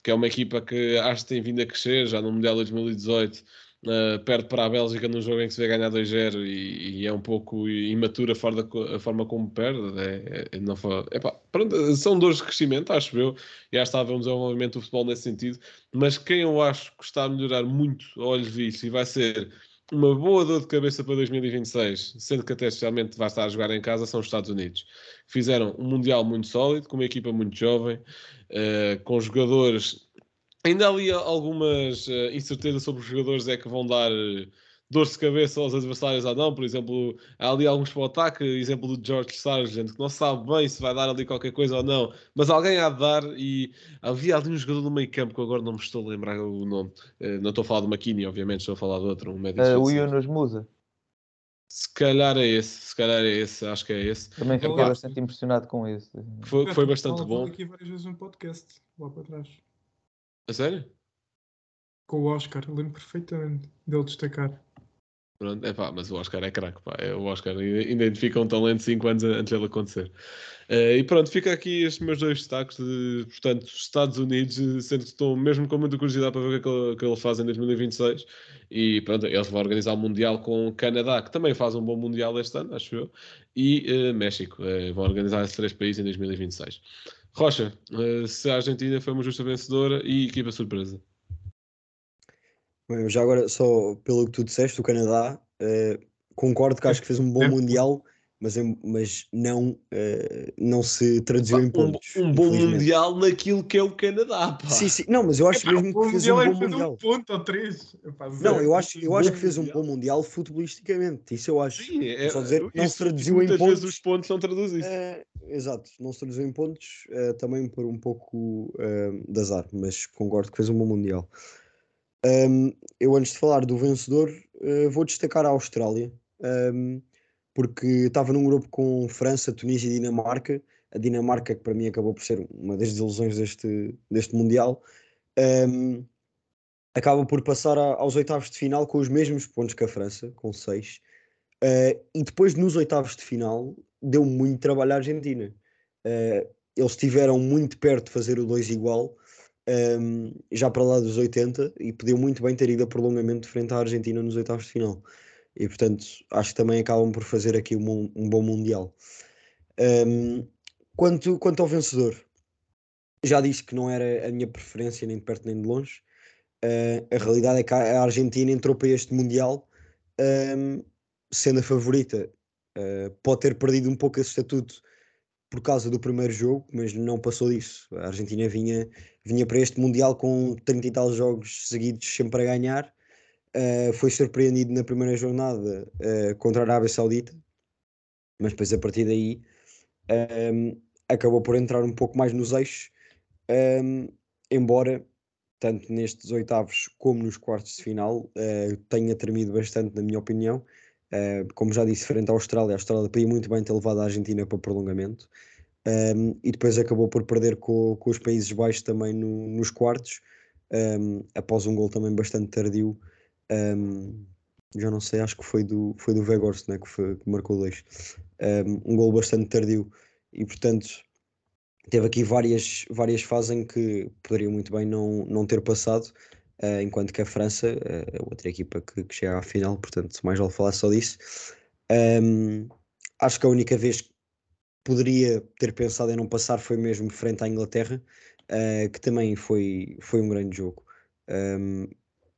que é uma equipa que acho que tem vindo a crescer, já no Mundial 2018 uh, perde para a Bélgica num jogo em que se vê ganhar 2-0 e, e é um pouco imatura fora da a forma como perde. É, é- não foi, pronto, são dores de crescimento, acho eu, e que está a haver um desenvolvimento do futebol nesse sentido mas quem eu acho que está a melhorar muito a olhos vistos e vai ser uma boa dor de cabeça para 2026, sendo que até especialmente vai estar a jogar em casa, são os Estados Unidos. Fizeram um Mundial muito sólido, com uma equipa muito jovem, eh, com jogadores. Ainda há ali algumas eh, incertezas sobre os jogadores é que vão dar eh, dores de cabeça aos adversários ou não. Por exemplo, há ali alguns para o ataque, exemplo do George Sargent, que não sabe bem se vai dar ali qualquer coisa ou não, mas alguém há de dar. E havia ali um jogador no meio campo que agora não me estou a lembrar o nome. Eh, não estou a falar do McKinney, obviamente, estou a falar de outro, um médico Uh, o. Yunus Musa Se calhar é esse, se calhar é esse, acho que é esse. também fiquei acho. bastante impressionado com esse. Foi, foi bastante bom. aqui várias vezes no podcast, lá para trás. A sério? Com o Oscar, lembro perfeitamente dele destacar. Pronto, é pá, mas o Oscar é craque, pá. É, o Oscar identifica um talento 5 anos antes dele acontecer. Eh, e pronto, fica aqui estes meus dois destaques de, portanto, Estados Unidos, eh, sendo que estou mesmo com muita curiosidade para ver o que é que ele, que ele faz em 2026. E pronto, eles vão organizar o Mundial com o Canadá, que também faz um bom Mundial este ano, acho eu, e eh, México. Eh, vão organizar esses três países em 2026. Rocha, eh, se a Argentina foi uma justa vencedora e equipa surpresa. Bem, já agora, só pelo que tu disseste, o Canadá, eh, concordo que acho que fez um bom É. Mundial, mas, em- mas não, eh, não se traduziu em Um, pontos. um bom infelizmente. Mundial naquilo que é o Canadá, pá. Sim, sim, não, mas eu acho Epá, mesmo o que fez um Mundial é bom que fez Mundial. um ponto ou três. Epá, Não, eu acho, eu acho bom que fez um bom Mundial futebolisticamente, isso eu acho. Sim, é, Só dizer que não se traduziu em muitas vezes pontos. os pontos não traduzem isso. Eh, exato, não se traduziu em pontos, eh, também por um pouco eh, de azar, mas concordo que fez um bom Mundial. Ahm, eu, antes de falar do vencedor, vou destacar a Austrália, ahm, porque estava num grupo com França, Tunísia e Dinamarca. A Dinamarca, que para mim acabou por ser uma das desilusões deste, deste Mundial, ahm, acaba por passar a- aos oitavos de final com os mesmos pontos que a França, com seis. Eh, e depois, nos oitavos de final, deu muito trabalho à Argentina. Eh, eles estiveram muito perto de fazer o 2 igual, ehm, já para lá dos 80, e podiam muito bem ter ido a prolongamento frente à Argentina nos oitavos de final. E portanto, acho que também acabam por fazer aqui um, um bom Mundial. Ehm, quanto, quanto ao vencedor, já disse que não era a minha preferência nem de perto nem de longe. Eh, a realidade é que a Argentina entrou para este Mundial ehm, sendo a favorita. Eh, pode ter perdido um pouco esse estatuto por causa do primeiro jogo, mas não passou disso. A Argentina vinha, vinha para este Mundial com 30 e tal jogos seguidos sempre a ganhar. Eh, foi surpreendido na primeira jornada eh, contra a Arábia Saudita, mas depois a partir daí ehm, acabou por entrar um pouco mais nos eixos, ehm, embora tanto nestes oitavos como nos quartos de final eh, tenha tremido bastante, na minha opinião. Como já disse, frente à Austrália, a Austrália podia muito bem ter levado a Argentina para prolongamento. Um, e depois acabou por perder com, com os Países Baixos também no- nos quartos, um, após um gol também bastante tardio. Um, já não sei, acho que foi do, foi do Weghorst né, que, foi- que marcou dois. Um, um gol bastante tardio e, portanto, teve aqui várias, várias fases em que poderia muito bem não, não ter passado, eh, enquanto que a França é outra equipa que, que chega à final, portanto, mais vale falar só disso. Um, acho que a única vez que poderia ter pensado em não passar foi mesmo frente à Inglaterra, eh, que também foi, foi um grande jogo. Um,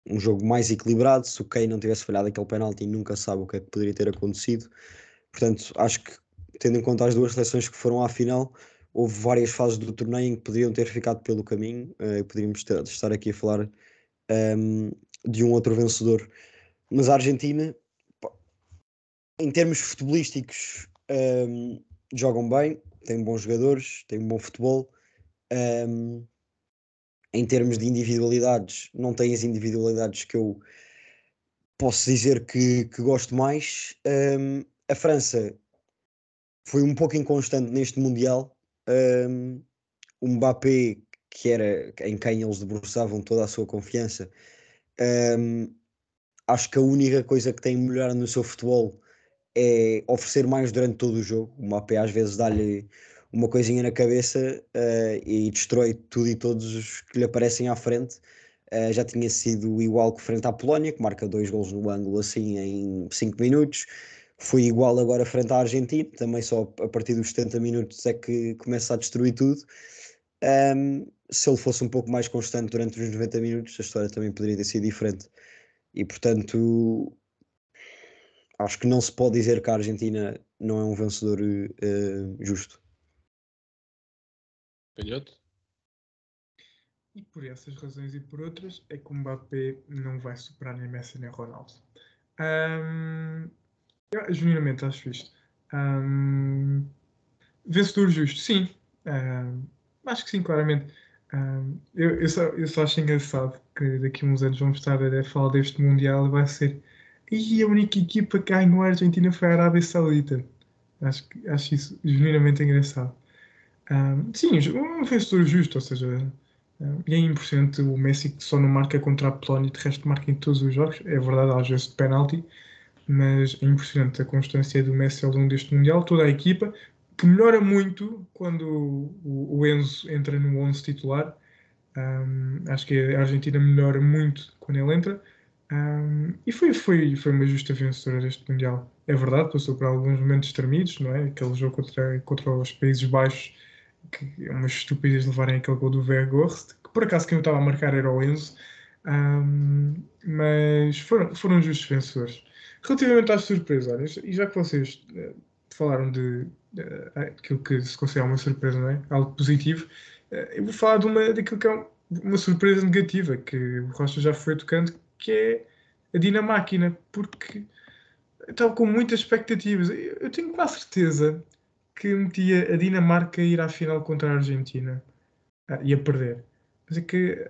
um jogo mais equilibrado, se o Kane não tivesse falhado aquele penalti, nunca sabe o que é que poderia ter acontecido. Portanto, acho que, tendo em conta as duas seleções que foram à final, houve várias fases do torneio em que poderiam ter ficado pelo caminho, eh, poderíamos ter- estar aqui a falar ehm, de um outro vencedor. Mas a Argentina, em termos futebolísticos, ehm, jogam bem, têm bons jogadores, têm um bom futebol. ehm, em termos de individualidades, não têm as individualidades que eu posso dizer que, que gosto mais. Ehm, a França foi um pouco inconstante neste Mundial. Um, o Mbappé, que era em quem eles debruçavam toda a sua confiança, um, acho que a única coisa que tem melhor no seu futebol é oferecer mais durante todo o jogo. O Mbappé às vezes dá-lhe uma coisinha na cabeça uh, e destrói tudo e todos os que lhe aparecem à frente. Uh, já tinha sido igual que frente à Polónia, que marca dois gols no ângulo assim em 5 minutos. Foi igual agora frente à Argentina, também só a partir dos 70 minutos é que começa a destruir tudo. Um, se ele fosse um pouco mais constante durante os 90 minutos, a história também poderia ter sido diferente. E portanto, acho que não se pode dizer que a Argentina não é um vencedor uh, justo. Canhoto? E por essas razões e por outras, é que o Mbappé não vai superar nem Messi nem Ronaldo. Um, acho isto. Um, vencedor justo, sim. Um, acho que sim, claramente. Um, eu, eu, só, eu só acho engraçado que daqui a uns anos vamos estar a falar deste Mundial e vai ser. E a única equipa que ganhou a Argentina foi a Arábia Saudita. Acho, acho isso genuinamente engraçado. Um, sim, um vencedor justo, ou seja, um, e é impressionante o Messi que só não marca contra a Polónia e de resto marca em todos os jogos. É verdade, às vezes de penalti, mas é impressionante a constância do Messi ao longo deste Mundial, toda a equipa, que melhora muito quando o, o Enzo entra no 11 titular. Um, acho que a Argentina melhora muito quando ele entra. Um, e foi, foi, foi uma justa vencedora deste Mundial. É verdade, passou por alguns momentos tremidos, não é? Aquele jogo contra, contra os Países Baixos que é uma estupidez levarem aquele gol do Vergorst, que por acaso quem eu estava a marcar era o Enzo, um, mas foram, foram justos vencedores. Relativamente às surpresas, e já que vocês uh, falaram de uh, aquilo que se considera uma surpresa, não é? Algo positivo, uh, eu vou falar de uma, daquilo que é um, uma surpresa negativa, que o Rocha já foi tocando, que é a Dinamáquina, porque estava com muitas expectativas. Eu, eu tenho quase certeza que metia a Dinamarca a ir à final contra a Argentina ah, e a perder. Mas é que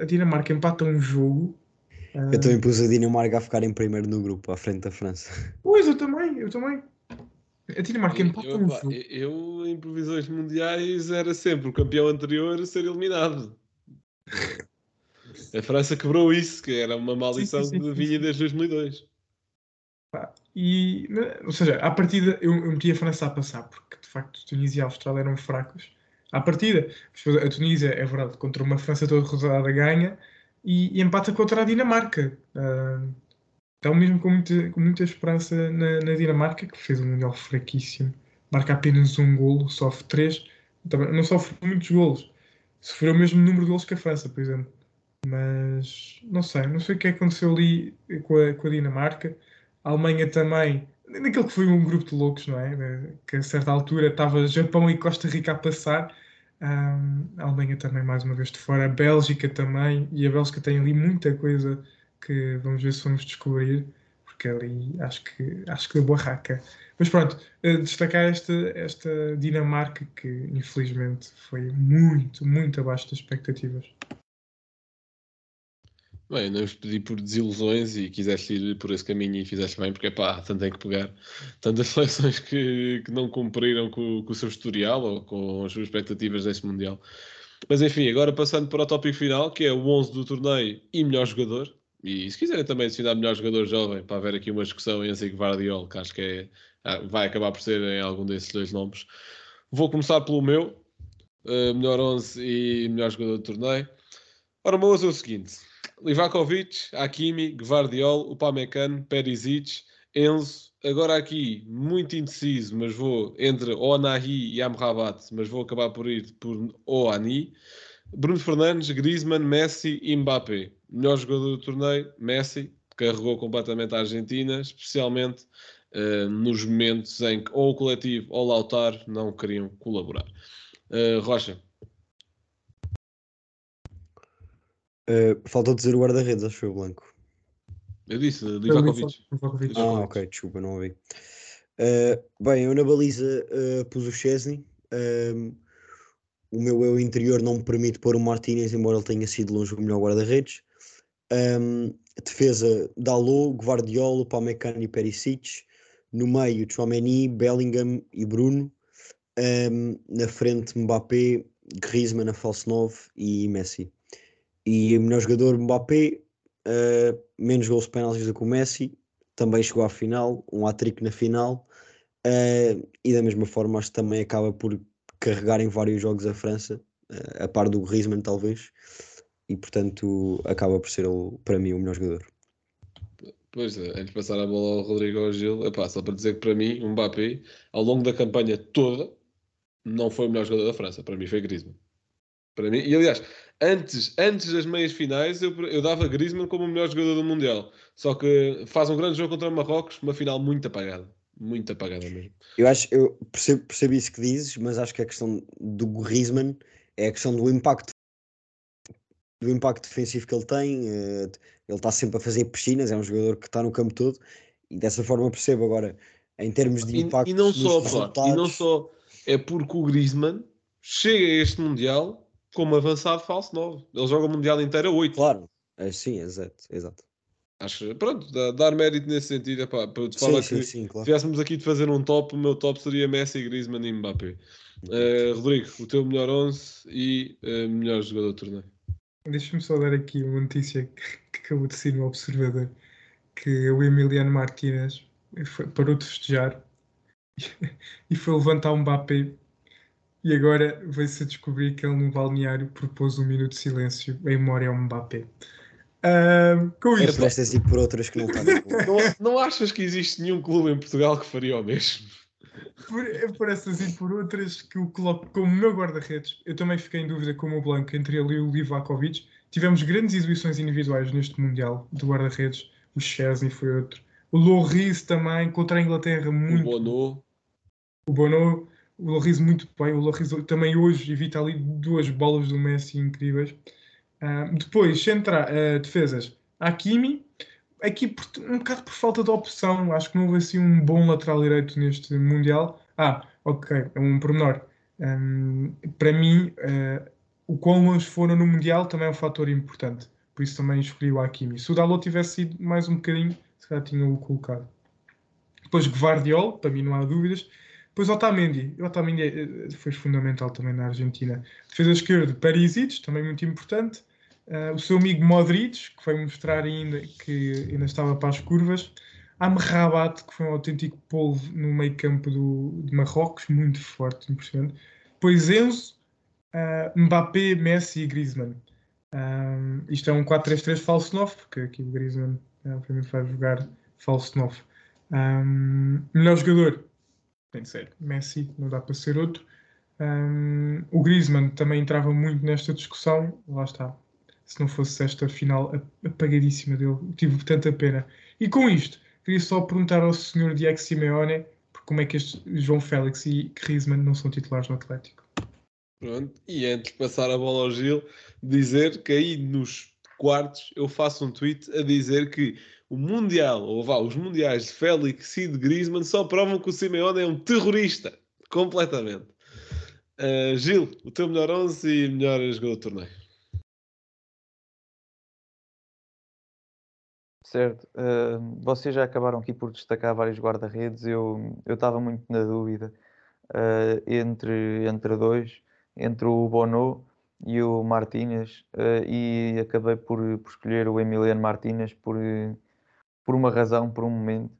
a Dinamarca empata um jogo. Eu também pus a Dinamarca a ficar em primeiro no grupo, à frente da França. Pois, eu também, eu também. A Dinamarca empata Eu, um pá, jogo. eu, em previsões mundiais, era sempre o campeão anterior a ser eliminado. A França quebrou isso, que era uma maldição sim, sim, que vinha desde 2002. E, ou seja, à partida eu, eu meti a França a passar, porque de facto Tunísia e a Austrália eram fracos. À partida, a Tunísia, é verdade, contra uma França toda rodada ganha e, e empata contra a Dinamarca. Ah, então, mesmo com muita, com muita esperança na, na Dinamarca, que fez um Mundial fraquíssimo, marca apenas um golo, sofre três, não sofre muitos golos, sofreu o mesmo número de golos que a França, por exemplo. Mas não sei, não sei o que aconteceu ali com a, com a Dinamarca. A Alemanha também, naquele que foi um grupo de loucos, não é? Que a certa altura estava Japão e Costa Rica a passar. Ahm, a Alemanha também, mais uma vez, de fora. A Bélgica também. E a Bélgica tem ali muita coisa que vamos ver se vamos descobrir, porque ali acho que, acho que deu barraca. Mas pronto, eh, destacar esta, esta Dinamarca que infelizmente foi muito, muito abaixo das expectativas. Bem, não os pedi por desilusões e quiseste ir por esse caminho e fizeste bem, porque pá, tanto tem que pegar. Tantas seleções que, que não cumpriram com, com o seu historial ou com as suas expectativas deste Mundial. Mas enfim, agora passando para o tópico final, que é o 11 do torneio e melhor jogador. E se quiserem também adicionar melhor jogador jovem, para haver aqui uma discussão em Enzo Guardiola, que acho que é, ah, vai acabar por ser em algum desses dois nomes. Vou começar pelo meu, eh, melhor 11 e melhor jogador do torneio. Ora, o meu 11 é o seguinte. Livakovic, Hakimi, Gvardiol, Upamecano, Perisic, Enzo. Agora aqui, muito indeciso, mas vou entre Onahi e Amrabat, mas vou acabar por ir por Oani. Bruno Fernandes, Griezmann, Messi e Mbappé. Melhor jogador do torneio, Messi, carregou completamente a Argentina, especialmente eh, nos momentos em que ou o coletivo ou o Lautaro não queriam colaborar. Eh, Rocha, Uh, faltou dizer o guarda-redes, acho que foi o Blanco. eu disse, Livakovic. Ah, ok, desculpa, não ouvi. Uh, bem, eu na baliza uh, pus o Chesney. Um, o meu eu interior não me permite pôr o Martínez, embora ele tenha sido longe o melhor guarda-redes. Um, defesa, Dalot, Guardiola, Pamecano e Perisic. No meio, Chouameni, Bellingham e Bruno. Um, na frente, Mbappé, Griezmann a falso 9 e Messi. E o melhor jogador, Mbappé, uh, menos gols penaltis do que o Messi, também chegou à final, um hat-trick na final, uh, e da mesma forma acho que também acaba por carregar em vários jogos a França, uh, a par do Griezmann talvez, e portanto acaba por ser para mim o melhor jogador. Pois é, antes de passar a bola ao Rodrigo ou ao Gil, epá, só para dizer que para mim, Mbappé, ao longo da campanha toda, não foi o melhor jogador da França. Para mim foi Griezmann. Para mim, e aliás, antes, antes das meias finais, eu, eu dava Griezmann como o melhor jogador do Mundial. Só que faz um grande jogo contra o Marrocos, uma final muito apagada. Muito apagada mesmo. Eu acho, eu percebo, percebo isso que dizes, mas acho que a questão do Griezmann é a questão do impacto do impacto defensivo que ele tem. eh, ele está sempre a fazer piscinas, é um jogador que está no campo todo e dessa forma percebo agora em termos de E, impacto e não nos só, pá, e resultados, não só é porque o Griezmann chega a este Mundial como avançado falso 9. Ele joga o Mundial inteiro a 8. claro, é, sim, exato, exato. Acho, pronto, dá- dar mérito nesse sentido. Epá, para te Sim, falar sim, que sim, se claro. tivéssemos aqui de fazer um top, o meu top seria Messi, Griezmann e Mbappé. Eh, Rodrigo, o teu melhor 11 e eh, melhor jogador do torneio. Deixa-me só dar aqui uma notícia que, que acabou de sair no Observador, que o Emiliano Martínez foi- parou de festejar e foi levantar um Mbappé e agora veio-se a descobrir que ele no balneário propôs um minuto de silêncio em memória ao Mbappé. Com É isto, por estas e por outras que não na boa. Não, não achas que existe nenhum clube em Portugal que faria o mesmo? por, é por essas e por outras que eu coloco como meu guarda-redes. Eu também fiquei em dúvida com o meu Blanco entre ele e o Livakovic. Tivemos grandes exibições individuais neste Mundial de guarda-redes. O Chesney foi outro. O Loris também, contra a Inglaterra, O muito. Bono. O Bono, o Loris muito bem. O Loris também hoje evita ali duas bolas do Messi incríveis. Ah, depois, centra, ah, defesas. Hakimi, aqui por- um bocado por falta de opção. Acho que não houve assim um bom lateral direito neste Mundial. Ah, ok, é um pormenor. Ahm, para mim, ah, o quão longe foram no Mundial também é um fator importante. Por isso também escolhi o Hakimi. Se o Dalot tivesse ido mais um bocadinho, se calhar tinha-o colocado. Depois Guardiol, para mim não há dúvidas. Depois Otamendi. Otamendi eh, foi fundamental também na Argentina. Defesa esquerda, Perisic, também muito importante. Ah, o seu amigo Modric, que foi mostrar ainda que ainda estava para as curvas. Amrabat, que foi um autêntico polvo no meio campo do, de Marrocos, muito forte, impressionante. Depois Enzo, ah, Mbappé, Messi e Griezmann. Ah, isto é um 4-3-3 falso 9, porque aqui o Griezmann obviamente vai jogar falso 9. Um, melhor jogador, tem de ser Messi, não dá para ser outro. Um, o Griezmann também entrava muito nesta discussão, lá está. Se não fosse esta final apagadíssima dele, tive tanta pena. E com isto, queria só perguntar ao senhor Diego Simeone como é que este João Félix e Griezmann não são titulares no Atlético. Pronto. E antes de passar a bola ao Gil, dizer que aí nos quartos eu faço um tweet a dizer que o Mundial, ou vá, os Mundiais de Félix e de Griezmann só provam que o Simeone é um terrorista. Completamente. Uh, Gil, o teu melhor 11 e melhor jogador do torneio. Certo. Ah, vocês já acabaram aqui por destacar vários guarda-redes. Eu estava muito na dúvida ah, entre, entre dois, entre o Bono e o Martínez, ah, e acabei por, por escolher o Emiliano Martínez por, por uma razão, por um momento.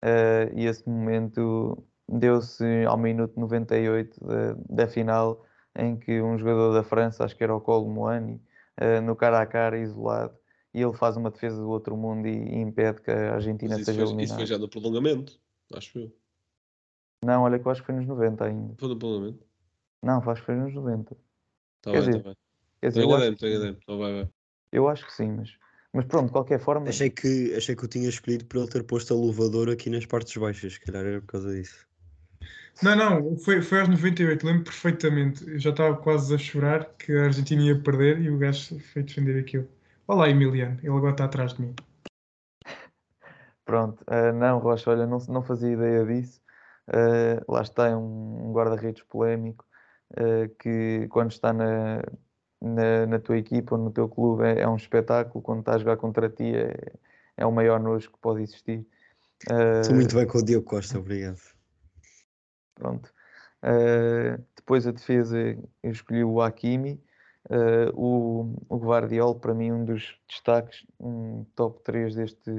Ah, e esse momento deu-se ao minuto 98 da, da final, em que um jogador da França, acho que era o Colo Muani, ah, no cara a cara, isolado e ele faz uma defesa do outro mundo e, e impede que a Argentina isso, seja foi, isso eliminada. foi já no prolongamento, acho eu. Não, olha que eu acho que foi nos 90 ainda. Foi no prolongamento. Não, acho que foi nos 90. Tá Quer bem, dizer, tá bem. Quer dizer, eu, acho, eu acho que sim, mas, mas pronto, de qualquer forma, Achei que, achei que eu tinha escolhido por ele ter posto a luvador aqui nas partes baixas, se calhar era por causa disso. Não, não, foi, foi aos 98, lembro perfeitamente. Eu já estava quase a chorar que a Argentina ia perder e o gajo foi defender aquilo. Olá, Emiliano, ele agora está atrás de mim. pronto. Ah, não, Rocha, olha, não, não fazia ideia disso. Ah, lá está, é um, um guarda-redes polémico ah, que quando está na, na, na tua equipa ou no teu clube é, é um espetáculo, quando está a jogar contra ti é, é o maior nojo que pode existir. Estou Ah, muito bem com o Diogo Costa, obrigado. Pronto. Uh, depois a defesa eu escolhi o Hakimi, uh, o, o Guardiol para mim um dos destaques, um top 3 deste,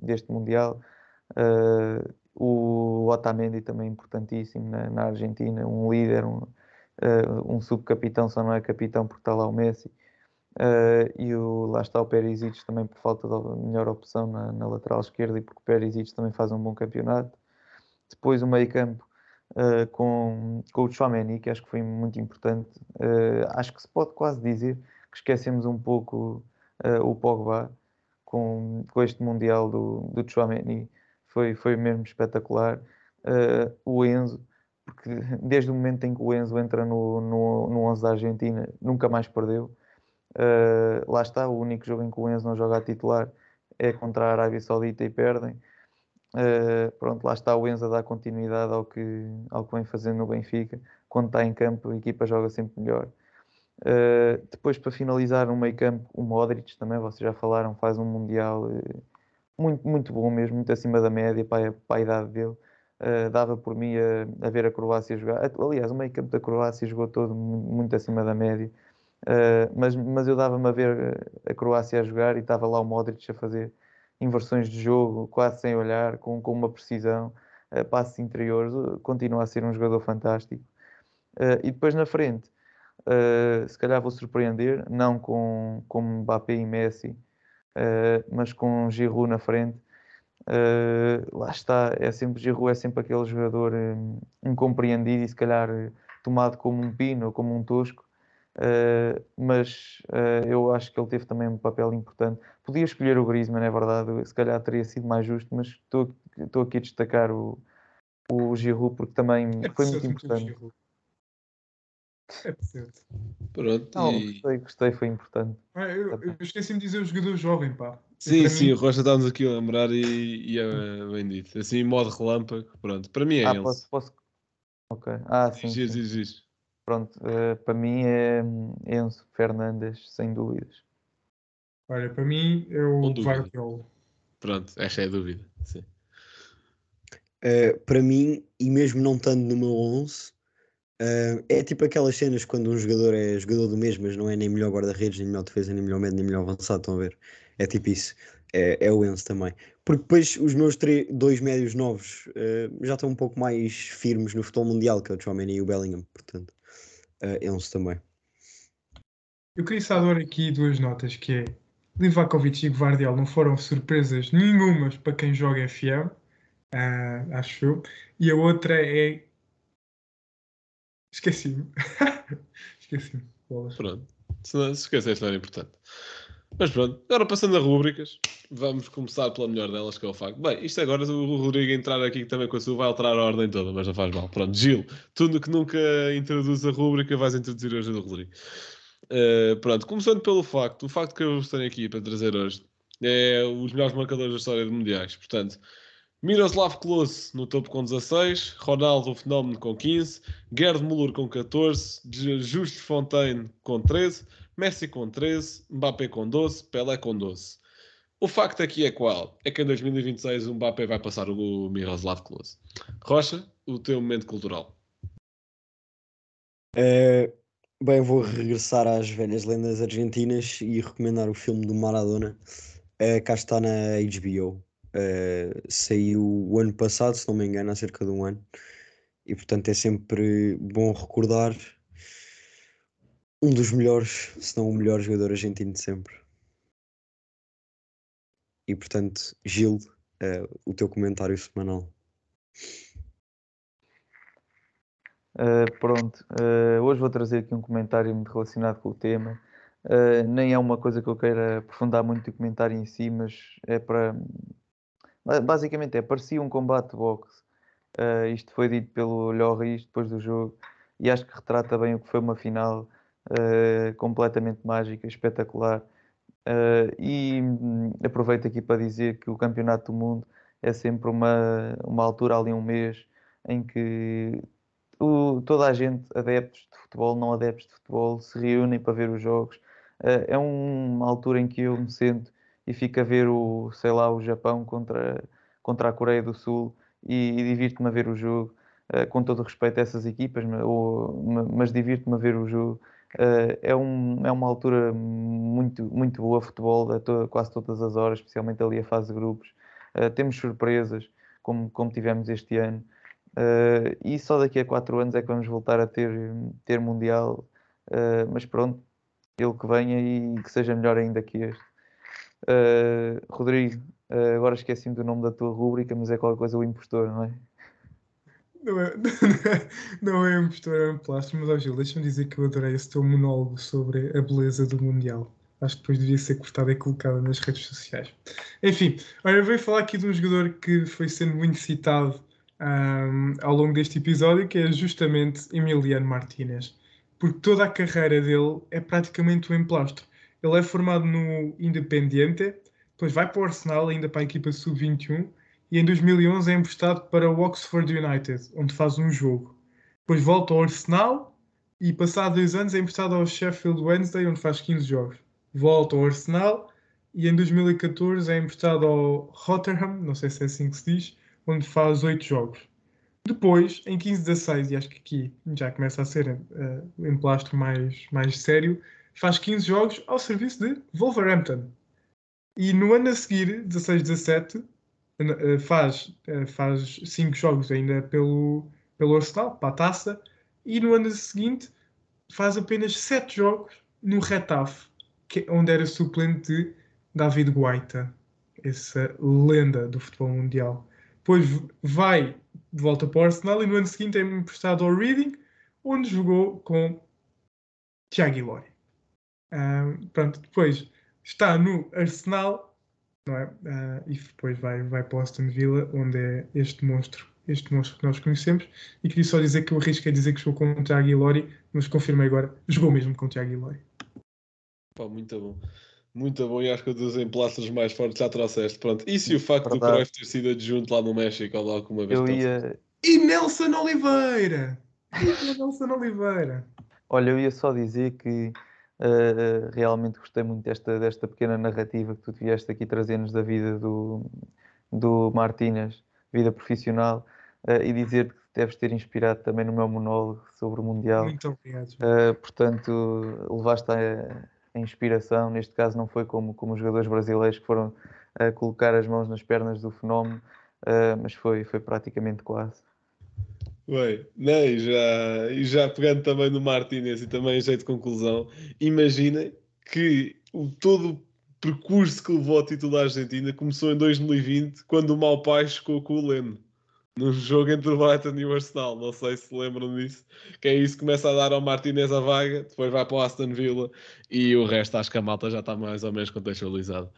deste Mundial. Uh, o Otamendi também importantíssimo na, na Argentina, um líder, um, uh, um subcapitão, só não é capitão porque está lá o Messi. Uh, e o, lá está o Perisic também por falta de melhor opção na, na lateral esquerda e porque o Perisic também faz um bom campeonato. Depois o meio campo uh, com, com o Chouameni, que acho que foi muito importante. Uh, acho que se pode quase dizer que esquecemos um pouco o Pogba com, com este Mundial do, do Chouameni. Foi, foi mesmo espetacular. o Enzo, porque desde o momento em que o Enzo entra no, no, no 11 da Argentina, nunca mais perdeu. lá está, o único jogo em que o Enzo não joga a titular é contra a Arábia Saudita e perdem. Uh, pronto, lá está o Enzo a dar continuidade ao que, ao que vem fazendo no Benfica. Quando está em campo, a equipa joga sempre melhor. Uh, depois, para finalizar, no meio campo, o Modric também, vocês já falaram, faz um Mundial uh, muito, muito bom mesmo, muito acima da média para, para a idade dele. Dava por mim a, a ver a Croácia jogar. Aliás, o meio campo da Croácia jogou todo mu- muito acima da média. mas, mas eu dava-me a ver a Croácia a jogar e estava lá o Modric a fazer inversões de jogo, quase sem olhar, com, com uma precisão, uh, passos interiores, uh, continua a ser um jogador fantástico. Uh, e depois na frente, uh, se calhar vou surpreender, não com, com Mbappé e Messi, uh, mas com Giroud na frente, Uh, lá está, é sempre Giroud é sempre aquele jogador um, incompreendido e se calhar uh, tomado como um pino ou como um tosco, uh, mas eu acho que ele teve também um papel importante. Podia escolher o Griezmann, é verdade, se calhar teria sido mais justo, mas estou aqui a destacar o, o Giroud porque também É foi muito importante. É certo. Pronto. Não, e- gostei, gostei, foi importante. Ah, eu, eu esqueci-me de dizer o jogador jovem, pá. Sim, sim, mim- o Rocha está-nos aqui a lembrar e, e é bem dito. Assim, modo relâmpago, pronto. Para mim é ah, ele. posso, posso. Ok. Ah, sim. Diz, sim. diz, diz. Pronto, eh, para mim é Enzo Fernandes, sem dúvidas. Olha, para mim é o. Guardiola. Pronto, esta é a dúvida. Sim. Uh, para mim, e mesmo não estando no meu 11, uh, é tipo aquelas cenas quando um jogador é jogador do mês, mas não é nem melhor guarda-redes, nem melhor defesa, nem melhor médio, nem melhor avançado. Estão a ver? É tipo isso. É, é o Enzo também. Porque depois os meus dois médios novos uh, já estão um pouco mais firmes no futebol mundial, que é o Chouameni e o Bellingham. Portanto, uh, Enzo também. Eu queria só aqui duas notas, que é Livakovic e Guardiola não foram surpresas nenhumas para quem joga FM, ah, acho eu. E a outra é... Esqueci-me. Esqueci-me. Pronto. Se, não, se esquecer, isto não era importante. Mas pronto, agora passando a rúbricas, vamos começar pela melhor delas, que é o facto. Bem, isto agora, o Rodrigo entrar aqui também com a sua, vai alterar a ordem toda, mas não faz mal. Pronto, Gil, tu que nunca introduz a rúbrica, vais introduzir hoje a do Rodrigo. Uh, pronto, começando pelo facto, o facto que eu vos tenho aqui para trazer hoje é os melhores marcadores da história de mundiais. Portanto, Miroslav Klose no topo com 16, Ronaldo o Fenómeno com 15, Gerd Müller com 14, J- Just Fontaine com 13, Messi com 13, Mbappé com 12, Pelé com 12. O facto aqui é qual? É que em 2026 o Mbappé vai passar o Miroslav Klose. Rocha, o teu momento cultural. Uh, bem, vou regressar às velhas lendas argentinas e recomendar o filme do Maradona. Uh, cá está na HBO. Uh, saiu o ano passado, se não me engano, há cerca de um ano. E portanto é sempre bom recordar um dos melhores, se não o melhor jogador argentino de sempre. E portanto, Gil, uh, o teu comentário semanal. Uh, pronto, hoje vou trazer aqui um comentário muito relacionado com o tema. Uh, nem é uma coisa que eu queira aprofundar muito o comentário em si, mas é para. Ba- Basicamente é, parecia um combate de boxe. Uh, isto foi dito pelo Lloris depois do jogo e acho que retrata bem o que foi uma final uh, completamente mágica, espetacular. Uh, e hum, aproveito aqui para dizer que o Campeonato do Mundo é sempre uma, uma altura ali, um mês, em que o- toda a gente, adeptos de futebol, não adeptos de futebol, se reúnem para ver os jogos. Uh, é um- uma altura em que eu me sento e fico a ver o, sei lá, o Japão contra, contra a Coreia do Sul e, e divirto-me a ver o jogo, uh, com todo o respeito a essas equipas, ou- ma- mas divirto-me a ver o jogo. Uh, é, um, é uma altura muito, muito boa futebol, a to- quase todas as horas, especialmente ali a fase de grupos. Uh, temos surpresas, como, como tivemos este ano. E só daqui a quatro anos é que vamos voltar a ter, ter Mundial. Mas pronto, ele que venha e que seja melhor ainda que este. Uh, Rodrigo, uh, agora esqueci-me do nome da tua rúbrica, mas é qualquer coisa o impostor, não é? Não é, não é um postura, é um plástico, mas Gil, deixa-me dizer que eu adorei esse teu monólogo sobre a beleza do Mundial. Acho que depois devia ser cortado e colocado nas redes sociais. Enfim, olha, eu venho falar aqui de um jogador que foi sendo muito citado ahm, ao longo deste episódio, que é justamente Emiliano Martínez. Porque toda a carreira dele é praticamente um emplastro. Ele é formado no Independiente, depois vai para o Arsenal, ainda para a equipa sub-21, e em 2011 é emprestado para o Oxford United, onde faz um jogo. Depois volta ao Arsenal e, passado dois anos, é emprestado ao Sheffield Wednesday, onde faz 15 jogos. Volta ao Arsenal e em 2014 é emprestado ao Rotterdam, não sei se é assim que se diz, onde faz 8 jogos. Depois, em 15-16, e acho que aqui já começa a ser eh, o emplastro mais, mais sério, faz 15 jogos ao serviço de Wolverhampton. E no ano a seguir, 16-17, eh, faz, eh, faz 5 jogos ainda pelo, pelo Arsenal, para a taça, e no ano seguinte faz apenas 7 jogos no Retafe, que, onde era suplente de David Guaita. essa lenda do futebol mundial. Depois vai de volta para o Arsenal e no ano seguinte é emprestado ao Reading, onde jogou com Thiago Ilori. Pronto, depois está no Arsenal, não é? Ah, e depois vai, vai para o Aston Villa, onde é este monstro, este monstro que nós conhecemos. E queria só dizer que eu arrisquei dizer que jogou com o Thiago Ilori, mas confirmei agora, jogou mesmo com o Thiago Ilori. Pá, muito bom. Muito bom, e acho que dos emplastros mais fortes já trouxeste. Pronto, e o facto do Verdade. Cruyff ter sido adjunto lá no México, ou lá alguma vez. Eu ia, E Nelson Oliveira! E Nelson Oliveira! olha, eu ia só dizer que eh, realmente gostei muito desta, desta pequena narrativa que tu vieste aqui trazer-nos da vida do, do Martínez, vida profissional, eh, e dizer que deves ter inspirado também no meu monólogo sobre o Mundial. Muito obrigado. Uh, portanto, levaste a, a inspiração. Neste caso, não foi como, como os jogadores brasileiros que foram uh, colocar as mãos nas pernas do fenómeno, uh, mas foi, foi praticamente quase. Bem, não, e, já, e já pegando também no Martínez e também em jeito de conclusão, imaginem que o, todo o percurso que levou ao título da Argentina começou em 2020, quando o mau pai chocou com o Leno. Num jogo entre o Brighton e o Arsenal, não sei se lembram disso. Que é isso, começa a dar ao Martínez a vaga, depois vai para o Aston Villa e o resto acho que a malta já está mais ou menos contextualizado.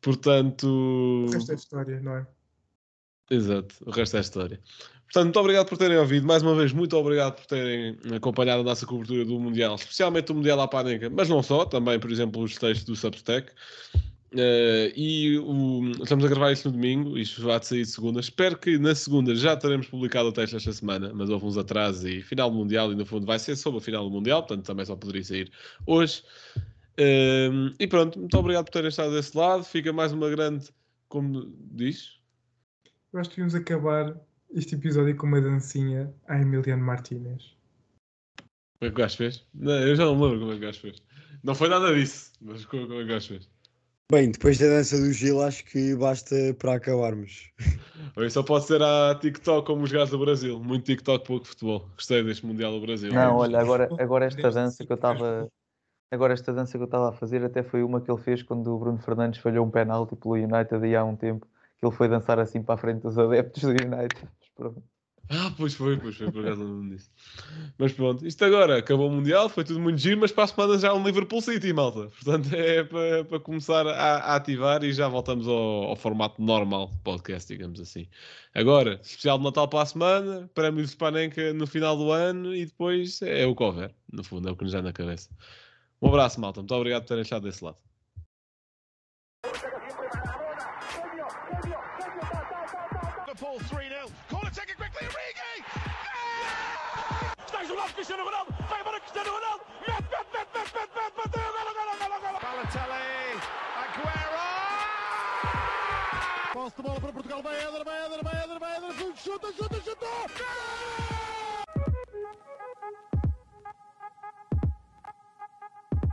Portanto, O resto é história, não é? Exato, o resto é história. Portanto, muito obrigado por terem ouvido. Mais uma vez, muito obrigado por terem acompanhado a nossa cobertura do Mundial, especialmente o Mundial à Panenca, mas não só, também, por exemplo, os textos do Substack. Eh, e o- estamos a gravar isto no domingo, isto vai sair de segunda. Espero que na segunda já teremos publicado o texto esta semana, mas houve uns atrasos e final do Mundial, e no fundo vai ser sobre a final do Mundial, portanto também só poderia sair hoje. Eh, e pronto, muito obrigado por terem estado desse lado. Fica mais uma grande, como diz, Eu acho que devíamos acabar este episódio com uma dancinha a Emiliano Martínez. Como é que o gajo fez? Não, eu já não me lembro como é que o gajo fez. Não foi nada disso, mas como, como é que o gajo fez? Bem, depois da dança do Gil, acho que basta para acabarmos. Isso só pode ser a TikTok como os gajos do Brasil. Muito TikTok, pouco futebol. Gostei deste Mundial do Brasil. Não, olha, agora, agora esta dança que eu estava. Agora esta dança que eu estava a fazer até foi uma que ele fez quando o Bruno Fernandes falhou um penalti pelo United há um tempo, que ele foi dançar assim para a frente dos adeptos do United. Pronto. Ah, pois foi, pois foi, por acaso não disse. Mas pronto, isto agora acabou o Mundial, foi tudo muito giro, mas para a semana já há um Liverpool City, malta. Portanto é para, para começar a, a ativar e já voltamos ao, ao formato normal de podcast, digamos assim. Agora, especial de Natal para a semana, prémio de Spanenka no final do ano e depois é o que houver, no fundo, é o que nos dá na cabeça. Um abraço, malta. Muito obrigado por terem estado desse lado. Chuta, chuta, chuta! Gol!